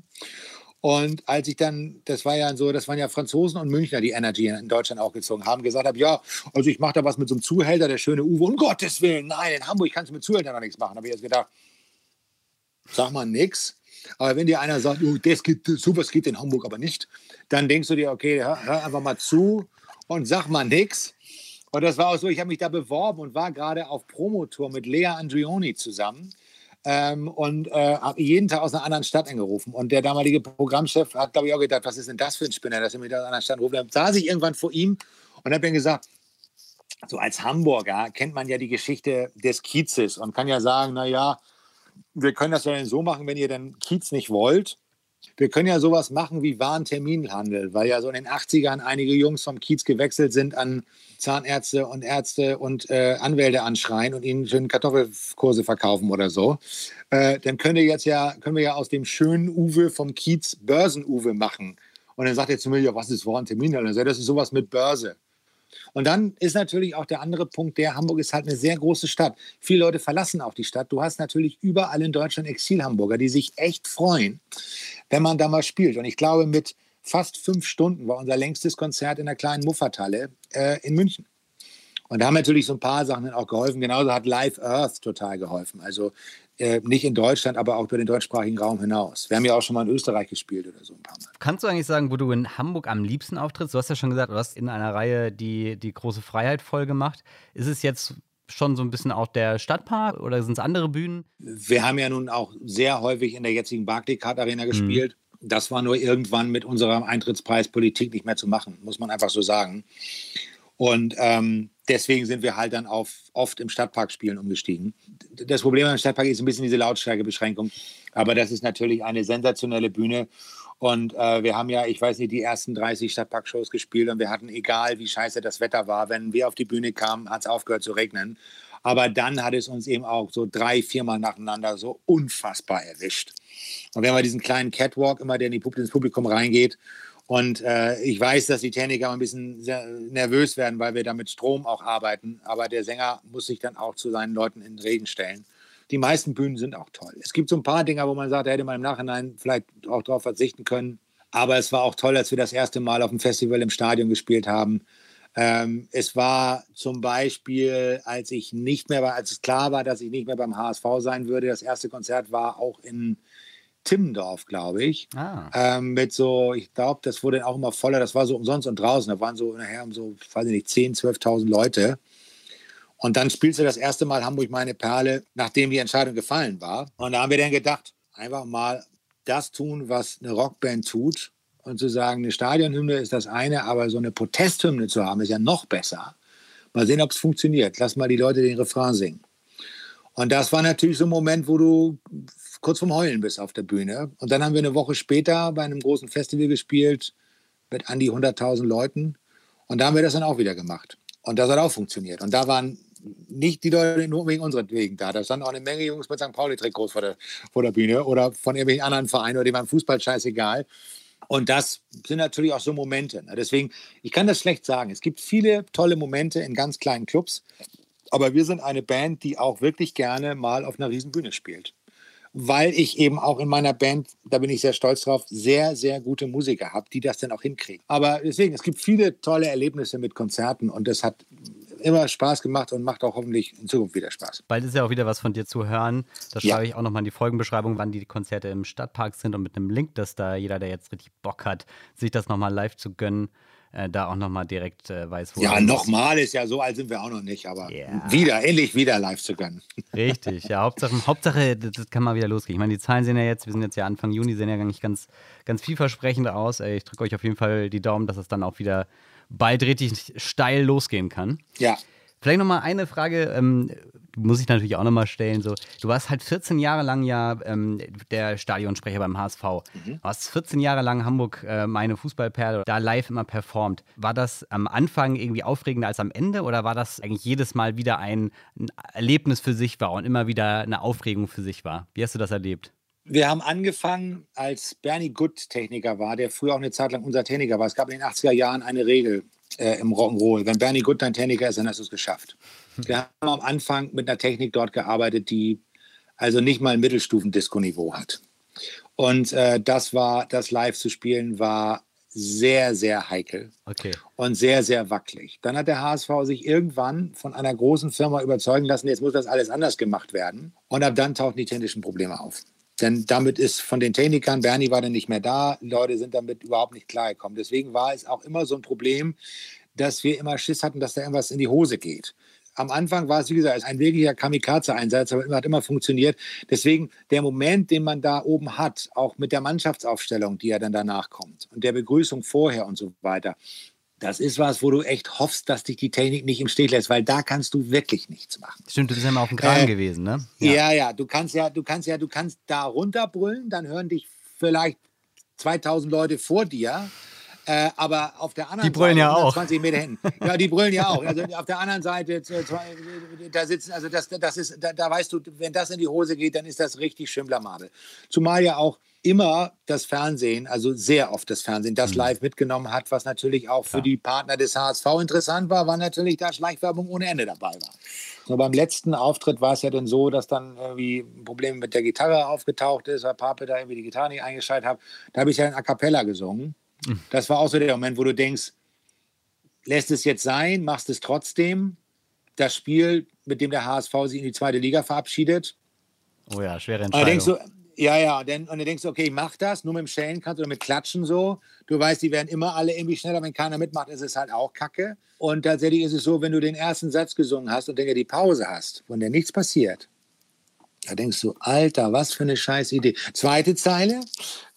Und als ich dann, das war ja so, das waren ja Franzosen und Münchner, die Energy in Deutschland auch gezogen haben, gesagt habe, ja, also ich mache da was mit so einem Zuhälter, der schöne Uwe, um Gottes Willen, nein, in Hamburg kannst du mit Zuhältern noch nichts machen. habe ich jetzt gedacht, sag mal nix. Aber wenn dir einer sagt, oh, das geht, sowas geht in Hamburg aber nicht, dann denkst du dir, okay, hör, hör einfach mal zu und sag mal nichts. Und das war auch so, ich habe mich da beworben und war gerade auf Promotour mit Lea Andrioni zusammen. Ähm, und äh, habe jeden Tag aus einer anderen Stadt angerufen. Und der damalige Programmchef hat, glaube ich, auch gedacht, was ist denn das für ein Spinner, dass er mich aus einer anderen Stadt ruft. Dann saß ich irgendwann vor ihm und habe ihm gesagt, so als Hamburger kennt man ja die Geschichte des Kiezes und kann ja sagen, naja, wir können das ja so machen, wenn ihr den Kiez nicht wollt, wir können ja sowas machen wie Warenterminhandel, weil ja so in den 80ern einige Jungs vom Kiez gewechselt sind an Zahnärzte und Ärzte und äh, Anwälte anschreien und ihnen schön Kartoffelkurse verkaufen oder so. Äh, dann können wir jetzt ja, können wir ja aus dem schönen Uwe vom Kiez Börsen-Uwe machen. Und dann sagt er zu mir, ja, was ist Warenterminhandel? Er, das ist sowas mit Börse. Und dann ist natürlich auch der andere Punkt, der Hamburg ist halt eine sehr große Stadt. Viele Leute verlassen auch die Stadt. Du hast natürlich überall in Deutschland Exil-Hamburger, die sich echt freuen, wenn man da mal spielt. Und ich glaube, mit fast fünf Stunden war unser längstes Konzert in der kleinen Muffathalle äh, in München. Und da haben natürlich so ein paar Sachen auch geholfen. Genauso hat Live Earth total geholfen. Also äh, nicht in Deutschland, aber auch über den deutschsprachigen Raum hinaus. Wir haben ja auch schon mal in Österreich gespielt oder so ein paar Mal. Kannst du eigentlich sagen, wo du in Hamburg am liebsten auftrittst? Du hast ja schon gesagt, du hast in einer Reihe die, die große Freiheit voll gemacht. Ist es jetzt schon so ein bisschen auch der Stadtpark oder sind es andere Bühnen? Wir haben ja nun auch sehr häufig in der jetzigen Barclaycard Arena mhm. gespielt. Mhm. Das war nur irgendwann mit unserer Eintrittspreispolitik nicht mehr zu machen, muss man einfach so sagen. Und ähm, deswegen sind wir halt dann auf oft im Stadtpark spielen umgestiegen. Das Problem am Stadtpark ist ein bisschen diese Lautstärkebeschränkung. Aber das ist natürlich eine sensationelle Bühne. Und äh, wir haben ja, ich weiß nicht, die ersten 30 Stadtpark-Shows gespielt und wir hatten, egal wie scheiße das Wetter war, wenn wir auf die Bühne kamen, hat es aufgehört zu regnen. Aber dann hat es uns eben auch so drei, viermal nacheinander so unfassbar erwischt. Und wenn man diesen kleinen Catwalk immer, der in die, ins Publikum reingeht und äh, ich weiß, dass die Techniker ein bisschen nervös werden, weil wir da mit Strom auch arbeiten. Aber der Sänger muss sich dann auch zu seinen Leuten in den Regen stellen. Die meisten Bühnen sind auch toll. Es gibt so ein paar Dinge, wo man sagt, da hätte man im Nachhinein vielleicht auch darauf verzichten können. Aber es war auch toll, als wir das erste Mal auf dem Festival im Stadion gespielt haben. Ähm, es war zum Beispiel, als ich nicht mehr, als es klar war, dass ich nicht mehr beim HSV sein würde. Das erste Konzert war auch in Timmendorf, glaube ich. Ah. Ähm, mit so, ich glaube, das wurde auch immer voller. Das war so umsonst und draußen. Da waren so nachher um so, weiß ich nicht, 10.000, 12.000 Leute. Und dann spielst du das erste Mal Hamburg meine Perle, nachdem die Entscheidung gefallen war. Und da haben wir dann gedacht, einfach mal das tun, was eine Rockband tut. Und zu sagen, eine Stadionhymne ist das eine, aber so eine Protesthymne zu haben, ist ja noch besser. Mal sehen, ob es funktioniert. Lass mal die Leute den Refrain singen. Und das war natürlich so ein Moment, wo du kurz vorm Heulen bist auf der Bühne. Und dann haben wir eine Woche später bei einem großen Festival gespielt mit an die 100.000 Leuten. Und da haben wir das dann auch wieder gemacht. Und das hat auch funktioniert. Und da waren nicht die Leute nur wegen unseren Wegen da. Da standen auch eine Menge Jungs mit St. Pauli-Trikots vor der, vor der Bühne oder von irgendwelchen anderen Vereinen oder dem waren Fußball scheißegal. Und das sind natürlich auch so Momente. Ne? Deswegen, ich kann das schlecht sagen. Es gibt viele tolle Momente in ganz kleinen Clubs. Aber wir sind eine Band, die auch wirklich gerne mal auf einer riesen Bühne spielt weil ich eben auch in meiner Band, da bin ich sehr stolz drauf, sehr, sehr gute Musiker habe, die das dann auch hinkriegen. Aber deswegen, es gibt viele tolle Erlebnisse mit Konzerten und das hat immer Spaß gemacht und macht auch hoffentlich in Zukunft wieder Spaß. Bald ist ja auch wieder was von dir zu hören. Das schreibe ja. ich auch nochmal in die Folgenbeschreibung, wann die Konzerte im Stadtpark sind und mit einem Link, dass da jeder, der jetzt richtig Bock hat, sich das nochmal live zu gönnen, äh, da auch nochmal direkt äh, weiß, wo. Ja, nochmal ist ja so alt sind wir auch noch nicht, aber yeah. wieder, endlich wieder live zu gönnen. Richtig, ja, Hauptsache, Hauptsache, das kann mal wieder losgehen. Ich meine, die Zahlen sehen ja jetzt, wir sind jetzt ja Anfang Juni, sehen ja eigentlich ganz, ganz vielversprechend aus. Ich drücke euch auf jeden Fall die Daumen, dass es dann auch wieder bald richtig steil losgehen kann. Ja. Vielleicht nochmal eine Frage, ähm, muss ich natürlich auch nochmal stellen. So, du warst halt 14 Jahre lang ja ähm, der Stadionsprecher beim HSV. Mhm. Du hast 14 Jahre lang Hamburg, äh, meine Fußballperle, da live immer performt. War das am Anfang irgendwie aufregender als am Ende oder war das eigentlich jedes Mal wieder ein, ein Erlebnis für sich war und immer wieder eine Aufregung für sich war? Wie hast du das erlebt? Wir haben angefangen, als Bernie Good Techniker war, der früher auch eine Zeit lang unser Techniker war. Es gab in den 80er Jahren eine Regel äh, im Rock'n'Roll. Wenn Bernie Good dein Techniker ist, dann hast du es geschafft. Wir haben am Anfang mit einer Technik dort gearbeitet, die also nicht mal ein Mittelstufen-Disco-Niveau hat. Und äh, das war, das live zu spielen, war sehr, sehr heikel okay. und sehr, sehr wackelig. Dann hat der HSV sich irgendwann von einer großen Firma überzeugen lassen, jetzt muss das alles anders gemacht werden. Und ab dann tauchten die technischen Probleme auf. Denn damit ist von den Technikern, Bernie war dann nicht mehr da, Leute sind damit überhaupt nicht klargekommen. Deswegen war es auch immer so ein Problem, dass wir immer Schiss hatten, dass da irgendwas in die Hose geht. Am Anfang war es, wie gesagt, ein wirklicher Kamikaze-Einsatz, aber hat immer funktioniert. Deswegen der Moment, den man da oben hat, auch mit der Mannschaftsaufstellung, die ja dann danach kommt und der Begrüßung vorher und so weiter, das ist was, wo du echt hoffst, dass dich die Technik nicht im Stich lässt, weil da kannst du wirklich nichts machen. Stimmt, du bist ja mal auf dem Kran äh, gewesen, ne? Ja. ja, ja, du kannst ja, du kannst ja, du kannst da runterbrüllen, dann hören dich vielleicht 2000 Leute vor dir. Äh, aber auf der anderen die brüllen Seite, ja auch. 20 Meter hinten. Ja, die brüllen ja auch. Also auf der anderen Seite, da sitzen, also das, das ist, da, da weißt du, wenn das in die Hose geht, dann ist das richtig Schimmlermadel. Zumal ja auch immer das Fernsehen, also sehr oft das Fernsehen, das mhm. live mitgenommen hat, was natürlich auch für ja. die Partner des HSV interessant war, war natürlich da Schleichwerbung ohne Ende dabei war. So beim letzten Auftritt war es ja dann so, dass dann irgendwie ein Problem mit der Gitarre aufgetaucht ist, weil Pape da irgendwie die Gitarre nicht eingeschaltet hat. Da habe ich ja in A Cappella gesungen. Mhm. Das war auch so der Moment, wo du denkst, lässt es jetzt sein, machst es trotzdem. das Spiel, mit dem der HSV sich in die zweite Liga verabschiedet. Oh ja, schwere Entscheidung. denkst du, ja, ja, denn, und dann denkst du, okay, ich mach das, nur mit dem Schellen kannst oder mit Klatschen so. Du weißt, die werden immer alle irgendwie schneller, wenn keiner mitmacht, ist es halt auch kacke. Und tatsächlich ist es so, wenn du den ersten Satz gesungen hast und dann ja die Pause hast, von der nichts passiert, da denkst du, Alter, was für eine scheiß Idee. Zweite Zeile,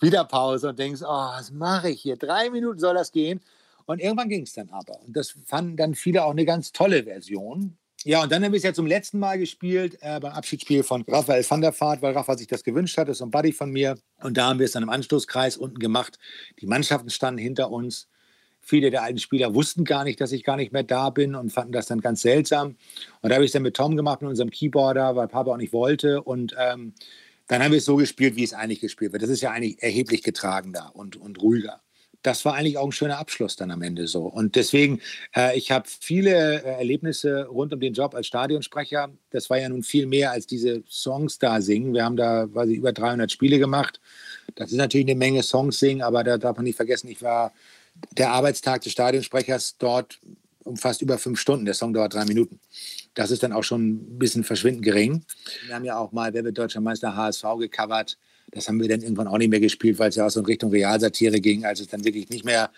wieder Pause und denkst, oh, was mache ich hier? Drei Minuten soll das gehen. Und irgendwann ging es dann aber. Und das fanden dann viele auch eine ganz tolle Version. Ja, und dann haben wir es ja zum letzten Mal gespielt, äh, beim Abschiedsspiel von Raphael van der Vaart, weil Raphael sich das gewünscht hat, das ist ein Buddy von mir. Und da haben wir es dann im Anstoßkreis unten gemacht. Die Mannschaften standen hinter uns. Viele der alten Spieler wussten gar nicht, dass ich gar nicht mehr da bin und fanden das dann ganz seltsam. Und da habe ich es dann mit Tom gemacht, mit unserem Keyboarder, weil Papa auch nicht wollte. Und ähm, dann haben wir es so gespielt, wie es eigentlich gespielt wird. Das ist ja eigentlich erheblich getragener und, und ruhiger. Das war eigentlich auch ein schöner Abschluss dann am Ende so. Und deswegen, äh, ich habe viele äh, Erlebnisse rund um den Job als Stadionsprecher. Das war ja nun viel mehr als diese Songs da singen. Wir haben da quasi über 300 Spiele gemacht. Das ist natürlich eine Menge Songs singen, aber da darf man nicht vergessen, ich war der Arbeitstag des Stadionsprechers dort umfasst über fünf Stunden. Der Song dauert drei Minuten. Das ist dann auch schon ein bisschen verschwindend gering. Wir haben ja auch mal Wer wird Deutscher Meister HSV gecovert. Das haben wir dann irgendwann auch nicht mehr gespielt, weil es ja auch so in Richtung Realsatire ging, als es dann wirklich nicht mehr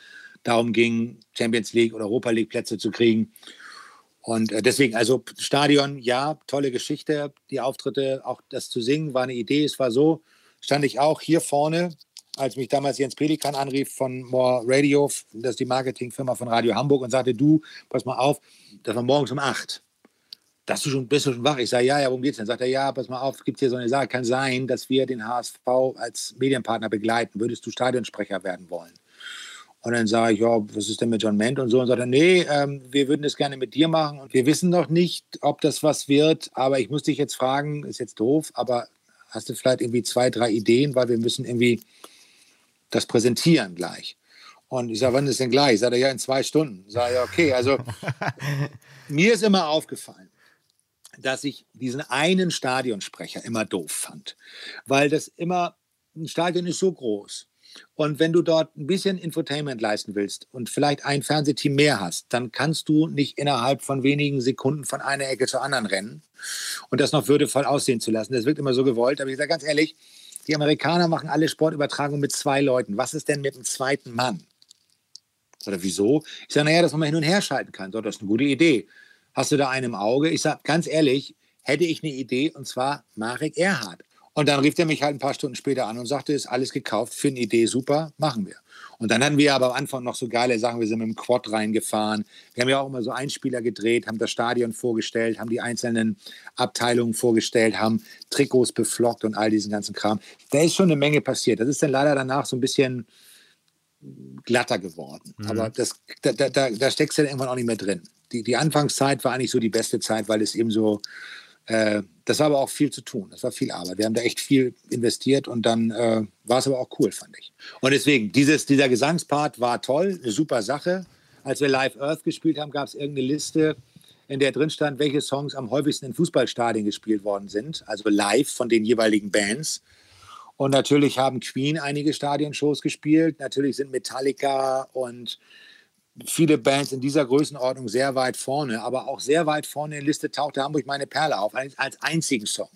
darum ging, Champions League oder Europa League Plätze zu kriegen. Und äh, deswegen, also Stadion, ja, tolle Geschichte. Die Auftritte, auch das zu singen, war eine Idee. Es war so, stand ich auch hier vorne als mich damals Jens Pelikan anrief von More Radio, das ist die Marketingfirma von Radio Hamburg, und sagte, du, pass mal auf, das war morgens um acht. Das du schon, bist du schon wach? Ich sage, ja, ja, worum geht's denn? Sagt er, ja, pass mal auf, gibt hier so eine Sache, kann sein, dass wir den HSV als Medienpartner begleiten. Würdest du Stadionsprecher werden wollen? Und dann sage ich, ja, was ist denn mit John Ment und so? Und sagt er, nee, ähm, wir würden das gerne mit dir machen. Und wir wissen noch nicht, ob das was wird, aber ich muss dich jetzt fragen, ist jetzt doof, aber hast du vielleicht irgendwie zwei, drei Ideen, weil wir müssen irgendwie das Präsentieren gleich. Und ich sage, wann ist denn gleich? Sagt er, ja, in zwei Stunden. Sage, ja, okay. Also mir ist immer aufgefallen, dass ich diesen einen Stadionsprecher immer doof fand. Weil das immer, ein Stadion ist so groß. Und wenn du dort ein bisschen Infotainment leisten willst und vielleicht ein Fernsehteam mehr hast, dann kannst du nicht innerhalb von wenigen Sekunden von einer Ecke zur anderen rennen und das noch würdevoll aussehen zu lassen. Das wirkt immer so gewollt. Aber ich sage ganz ehrlich, die Amerikaner machen alle Sportübertragungen mit zwei Leuten. Was ist denn mit dem zweiten Mann? Oder wieso? Ich sage, naja, dass man mal hin und her schalten kann. So, das ist eine gute Idee. Hast du da einen im Auge? Ich sage, ganz ehrlich, hätte ich eine Idee und zwar Marek Erhard. Und dann rief er mich halt ein paar Stunden später an und sagte, ist alles gekauft, für eine Idee super, machen wir. Und dann hatten wir aber am Anfang noch so geile Sachen. Wir sind mit dem Quad reingefahren. Wir haben ja auch immer so Einspieler gedreht, haben das Stadion vorgestellt, haben die einzelnen Abteilungen vorgestellt, haben Trikots beflockt und all diesen ganzen Kram. Da ist schon eine Menge passiert. Das ist dann leider danach so ein bisschen glatter geworden. Mhm. Aber das, da, da, da steckst du dann irgendwann auch nicht mehr drin. Die, die Anfangszeit war eigentlich so die beste Zeit, weil es eben so äh, das war aber auch viel zu tun. Das war viel Arbeit. Wir haben da echt viel investiert und dann äh, war es aber auch cool, fand ich. Und deswegen, dieses, dieser Gesangspart war toll, eine super Sache. Als wir Live Earth gespielt haben, gab es irgendeine Liste, in der drin stand, welche Songs am häufigsten in Fußballstadien gespielt worden sind, also live von den jeweiligen Bands. Und natürlich haben Queen einige Stadionshows gespielt. Natürlich sind Metallica und viele Bands in dieser Größenordnung sehr weit vorne, aber auch sehr weit vorne in der Liste tauchte Hamburg meine Perle auf, als einzigen Song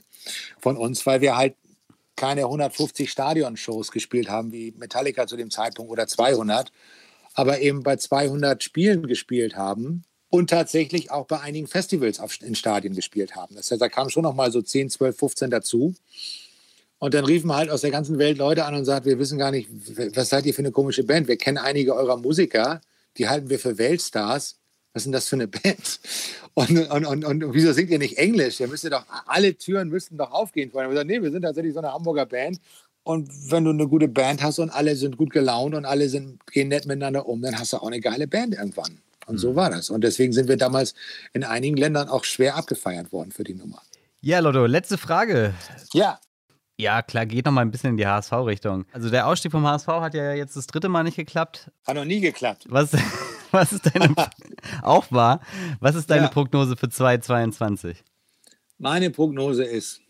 von uns, weil wir halt keine 150 Stadionshows gespielt haben wie Metallica zu dem Zeitpunkt oder 200, aber eben bei 200 Spielen gespielt haben und tatsächlich auch bei einigen Festivals in Stadien gespielt haben. Das heißt, da kamen schon noch mal so 10, 12, 15 dazu. Und dann riefen halt aus der ganzen Welt Leute an und sagten, wir wissen gar nicht, was seid ihr für eine komische Band? Wir kennen einige eurer Musiker, die halten wir für Weltstars. Was ist denn das für eine Band? Und, und, und, und wieso singt ihr nicht Englisch? Ihr müsst doch, alle Türen müssten doch aufgehen. Und wir sagen, nee, wir sind tatsächlich so eine Hamburger Band. Und wenn du eine gute Band hast und alle sind gut gelaunt und alle sind, gehen nett miteinander um, dann hast du auch eine geile Band irgendwann. Und so mhm. war das. Und deswegen sind wir damals in einigen Ländern auch schwer abgefeiert worden für die Nummer. Ja, Lotto, letzte Frage. Ja. Ja, klar, geht noch mal ein bisschen in die HSV-Richtung. Also der Ausstieg vom HSV hat ja jetzt das dritte Mal nicht geklappt. Hat noch nie geklappt. Was, was ist deine, auch wahr, was ist deine ja. Prognose für 2022? Meine Prognose ist,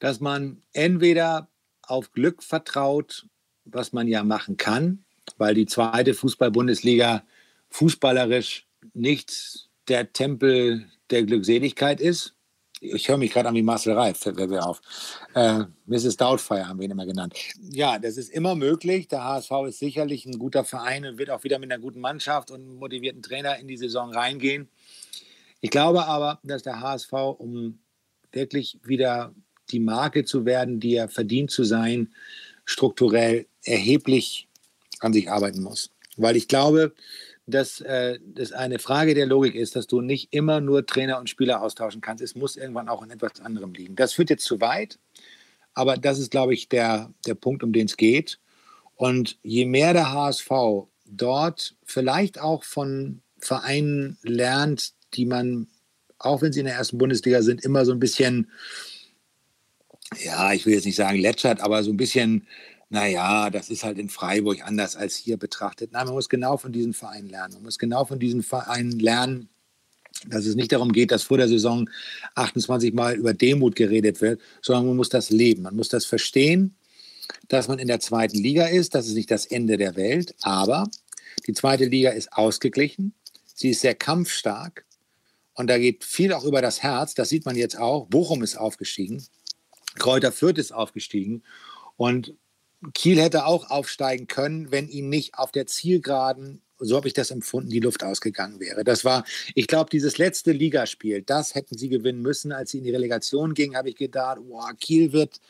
dass man entweder auf Glück vertraut, was man ja machen kann, weil die zweite Fußball-Bundesliga fußballerisch nicht der Tempel der Glückseligkeit ist, ich höre mich gerade an wie Marcel Reif, fällt mir auf. Äh, Mrs. Doubtfire haben wir ihn immer genannt. Ja, das ist immer möglich. Der HSV ist sicherlich ein guter Verein und wird auch wieder mit einer guten Mannschaft und einem motivierten Trainer in die Saison reingehen. Ich glaube aber, dass der HSV, um wirklich wieder die Marke zu werden, die er verdient zu sein, strukturell erheblich an sich arbeiten muss. Weil ich glaube, dass äh, das eine Frage der Logik ist, dass du nicht immer nur Trainer und Spieler austauschen kannst. Es muss irgendwann auch in etwas anderem liegen. Das führt jetzt zu weit, aber das ist, glaube ich, der, der Punkt, um den es geht. Und je mehr der HSV dort vielleicht auch von Vereinen lernt, die man, auch wenn sie in der ersten Bundesliga sind, immer so ein bisschen, ja, ich will jetzt nicht sagen lätschert, aber so ein bisschen naja, das ist halt in Freiburg anders als hier betrachtet. Nein, man muss genau von diesen Vereinen lernen. Man muss genau von diesen Vereinen lernen, dass es nicht darum geht, dass vor der Saison 28 Mal über Demut geredet wird, sondern man muss das leben. Man muss das verstehen, dass man in der zweiten Liga ist. Das ist nicht das Ende der Welt, aber die zweite Liga ist ausgeglichen. Sie ist sehr kampfstark und da geht viel auch über das Herz. Das sieht man jetzt auch. Bochum ist aufgestiegen. Kräuter Fürth ist aufgestiegen. Und Kiel hätte auch aufsteigen können, wenn ihm nicht auf der Zielgeraden, so habe ich das empfunden, die Luft ausgegangen wäre. Das war, ich glaube, dieses letzte Ligaspiel, das hätten sie gewinnen müssen. Als sie in die Relegation gingen, habe ich gedacht, wow, Kiel wird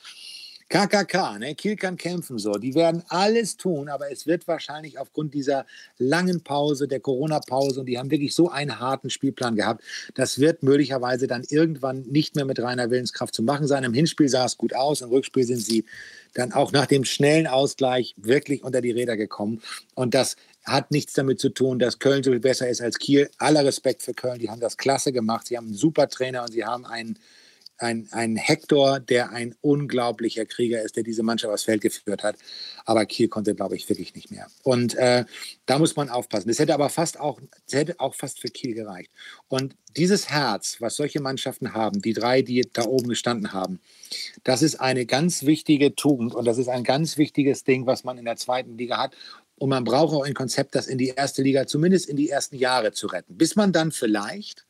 KKK, ne? Kiel kann kämpfen so. Die werden alles tun, aber es wird wahrscheinlich aufgrund dieser langen Pause, der Corona-Pause, und die haben wirklich so einen harten Spielplan gehabt, das wird möglicherweise dann irgendwann nicht mehr mit reiner Willenskraft zu machen sein. Im Hinspiel sah es gut aus, im Rückspiel sind sie dann auch nach dem schnellen Ausgleich wirklich unter die Räder gekommen. Und das hat nichts damit zu tun, dass Köln so viel besser ist als Kiel. Aller Respekt für Köln, die haben das klasse gemacht. Sie haben einen super Trainer und sie haben einen, einen, einen Hector, der ein unglaublicher Krieger ist, der diese Mannschaft aufs Feld geführt hat. Aber Kiel konnte, glaube ich, wirklich nicht mehr. Und äh, da muss man aufpassen. Das hätte aber fast auch, hätte auch fast für Kiel gereicht. Und dieses Herz, was solche Mannschaften haben, die drei, die da oben gestanden haben, das ist eine ganz wichtige Tugend und das ist ein ganz wichtiges Ding, was man in der zweiten Liga hat. Und man braucht auch ein Konzept, das in die erste Liga, zumindest in die ersten Jahre zu retten. Bis man dann vielleicht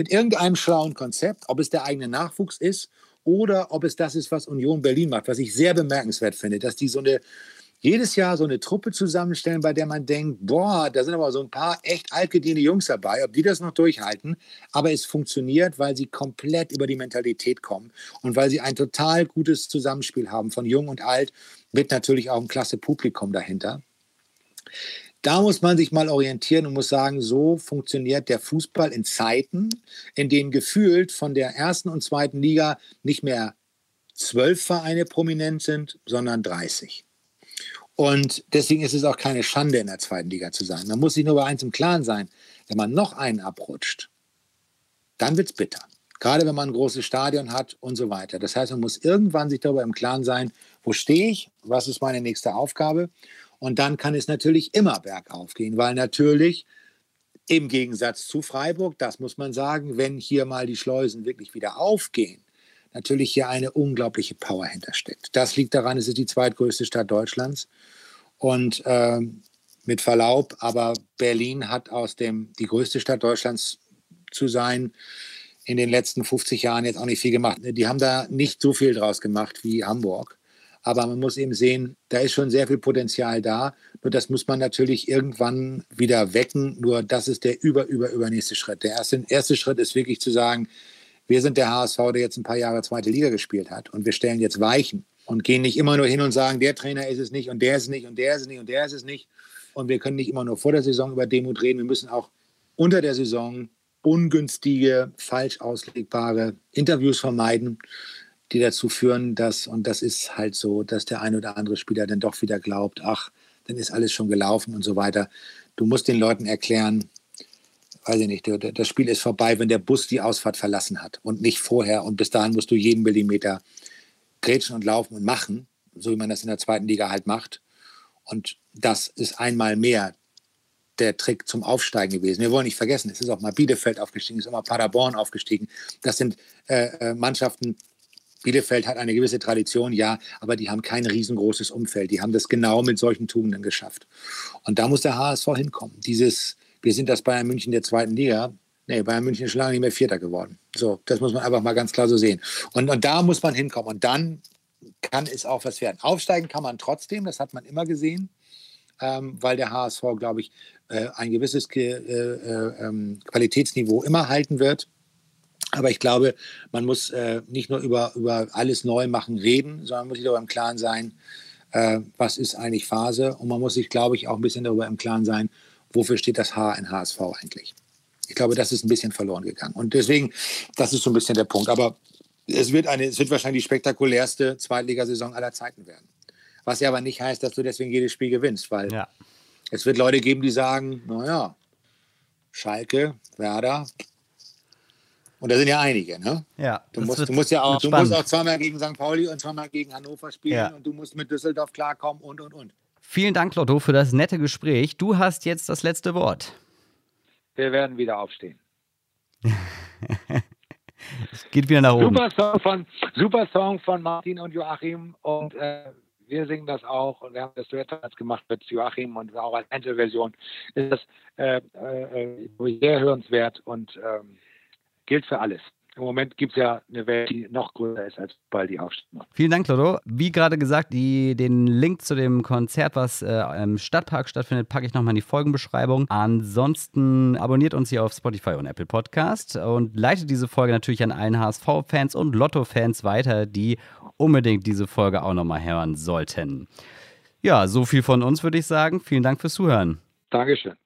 mit irgendeinem schlauen Konzept, ob es der eigene Nachwuchs ist oder ob es das ist, was Union Berlin macht, was ich sehr bemerkenswert finde, dass die so eine jedes Jahr so eine Truppe zusammenstellen, bei der man denkt, boah, da sind aber so ein paar echt altgediente Jungs dabei, ob die das noch durchhalten. Aber es funktioniert, weil sie komplett über die Mentalität kommen und weil sie ein total gutes Zusammenspiel haben von Jung und Alt, mit natürlich auch einem klasse Publikum dahinter. Da muss man sich mal orientieren und muss sagen, so funktioniert der Fußball in Zeiten, in denen gefühlt von der ersten und zweiten Liga nicht mehr zwölf Vereine prominent sind, sondern 30. Und deswegen ist es auch keine Schande, in der zweiten Liga zu sein. Man muss sich nur bei eins im Klaren sein. Wenn man noch einen abrutscht, dann wird es bitter. Gerade wenn man ein großes Stadion hat und so weiter. Das heißt, man muss irgendwann sich darüber im Klaren sein, wo stehe ich, was ist meine nächste Aufgabe. Und dann kann es natürlich immer bergauf gehen, weil natürlich im Gegensatz zu Freiburg, das muss man sagen, wenn hier mal die Schleusen wirklich wieder aufgehen, natürlich hier eine unglaubliche Power hintersteckt. Das liegt daran, es ist die zweitgrößte Stadt Deutschlands. Und äh, mit Verlaub, aber Berlin hat aus dem, die größte Stadt Deutschlands zu sein, in den letzten 50 Jahren jetzt auch nicht viel gemacht. Die haben da nicht so viel draus gemacht wie Hamburg. Aber man muss eben sehen, da ist schon sehr viel Potenzial da. Nur das muss man natürlich irgendwann wieder wecken. Nur das ist der über, über, übernächste Schritt. Der erste, erste Schritt ist wirklich zu sagen, wir sind der HSV, der jetzt ein paar Jahre zweite Liga gespielt hat und wir stellen jetzt Weichen und gehen nicht immer nur hin und sagen, der Trainer ist es nicht und der ist es nicht und der ist es nicht und der ist es nicht. Und wir können nicht immer nur vor der Saison über Demut reden. Wir müssen auch unter der Saison ungünstige, falsch auslegbare Interviews vermeiden, die dazu führen, dass, und das ist halt so, dass der ein oder andere Spieler dann doch wieder glaubt, ach, dann ist alles schon gelaufen und so weiter. Du musst den Leuten erklären, weiß ich nicht, das Spiel ist vorbei, wenn der Bus die Ausfahrt verlassen hat und nicht vorher. Und bis dahin musst du jeden Millimeter grätschen und laufen und machen, so wie man das in der zweiten Liga halt macht. Und das ist einmal mehr der Trick zum Aufsteigen gewesen. Wir wollen nicht vergessen, es ist auch mal Bielefeld aufgestiegen, es ist auch mal Paderborn aufgestiegen. Das sind äh, äh, Mannschaften, Bielefeld hat eine gewisse Tradition, ja, aber die haben kein riesengroßes Umfeld. Die haben das genau mit solchen Tugenden geschafft. Und da muss der HSV hinkommen. Dieses wir sind das Bayern München der zweiten Liga. Nee, Bayern München ist schon lange nicht mehr Vierter geworden. So, das muss man einfach mal ganz klar so sehen. Und, und da muss man hinkommen. Und dann kann es auch was werden. Aufsteigen kann man trotzdem, das hat man immer gesehen, ähm, weil der HSV, glaube ich, äh, ein gewisses äh, äh, ähm, Qualitätsniveau immer halten wird. Aber ich glaube, man muss äh, nicht nur über, über alles neu machen reden, sondern man muss sich darüber im Klaren sein, äh, was ist eigentlich Phase. Und man muss sich, glaube ich, auch ein bisschen darüber im Klaren sein, wofür steht das H in HSV eigentlich. Ich glaube, das ist ein bisschen verloren gegangen. Und deswegen, das ist so ein bisschen der Punkt. Aber es wird, eine, es wird wahrscheinlich die spektakulärste Zweitligasaison aller Zeiten werden. Was ja aber nicht heißt, dass du deswegen jedes Spiel gewinnst, weil ja. es wird Leute geben, die sagen, naja, Schalke, Werder, und da sind ja einige, ne? Ja. Du musst, du musst ja auch, du musst auch zweimal gegen St. Pauli und zweimal gegen Hannover spielen ja. und du musst mit Düsseldorf klarkommen und und und. Vielen Dank, Lotto, für das nette Gespräch. Du hast jetzt das letzte Wort. Wir werden wieder aufstehen. es geht wieder nach oben. Super Song von, super Song von Martin und Joachim und äh, wir singen das auch und wir haben das Duett gemacht mit Joachim und auch als Einzelversion ist das äh, äh, sehr hörenswert und ähm, gilt für alles. Im Moment gibt es ja eine Welt, die noch größer ist als Ball die Aufstellung. Vielen Dank, Lodo. Wie gerade gesagt, die, den Link zu dem Konzert, was äh, im Stadtpark stattfindet, packe ich nochmal in die Folgenbeschreibung. Ansonsten abonniert uns hier auf Spotify und Apple Podcast und leitet diese Folge natürlich an allen HSV-Fans und Lotto-Fans weiter, die unbedingt diese Folge auch nochmal hören sollten. Ja, so viel von uns würde ich sagen. Vielen Dank fürs Zuhören. Dankeschön.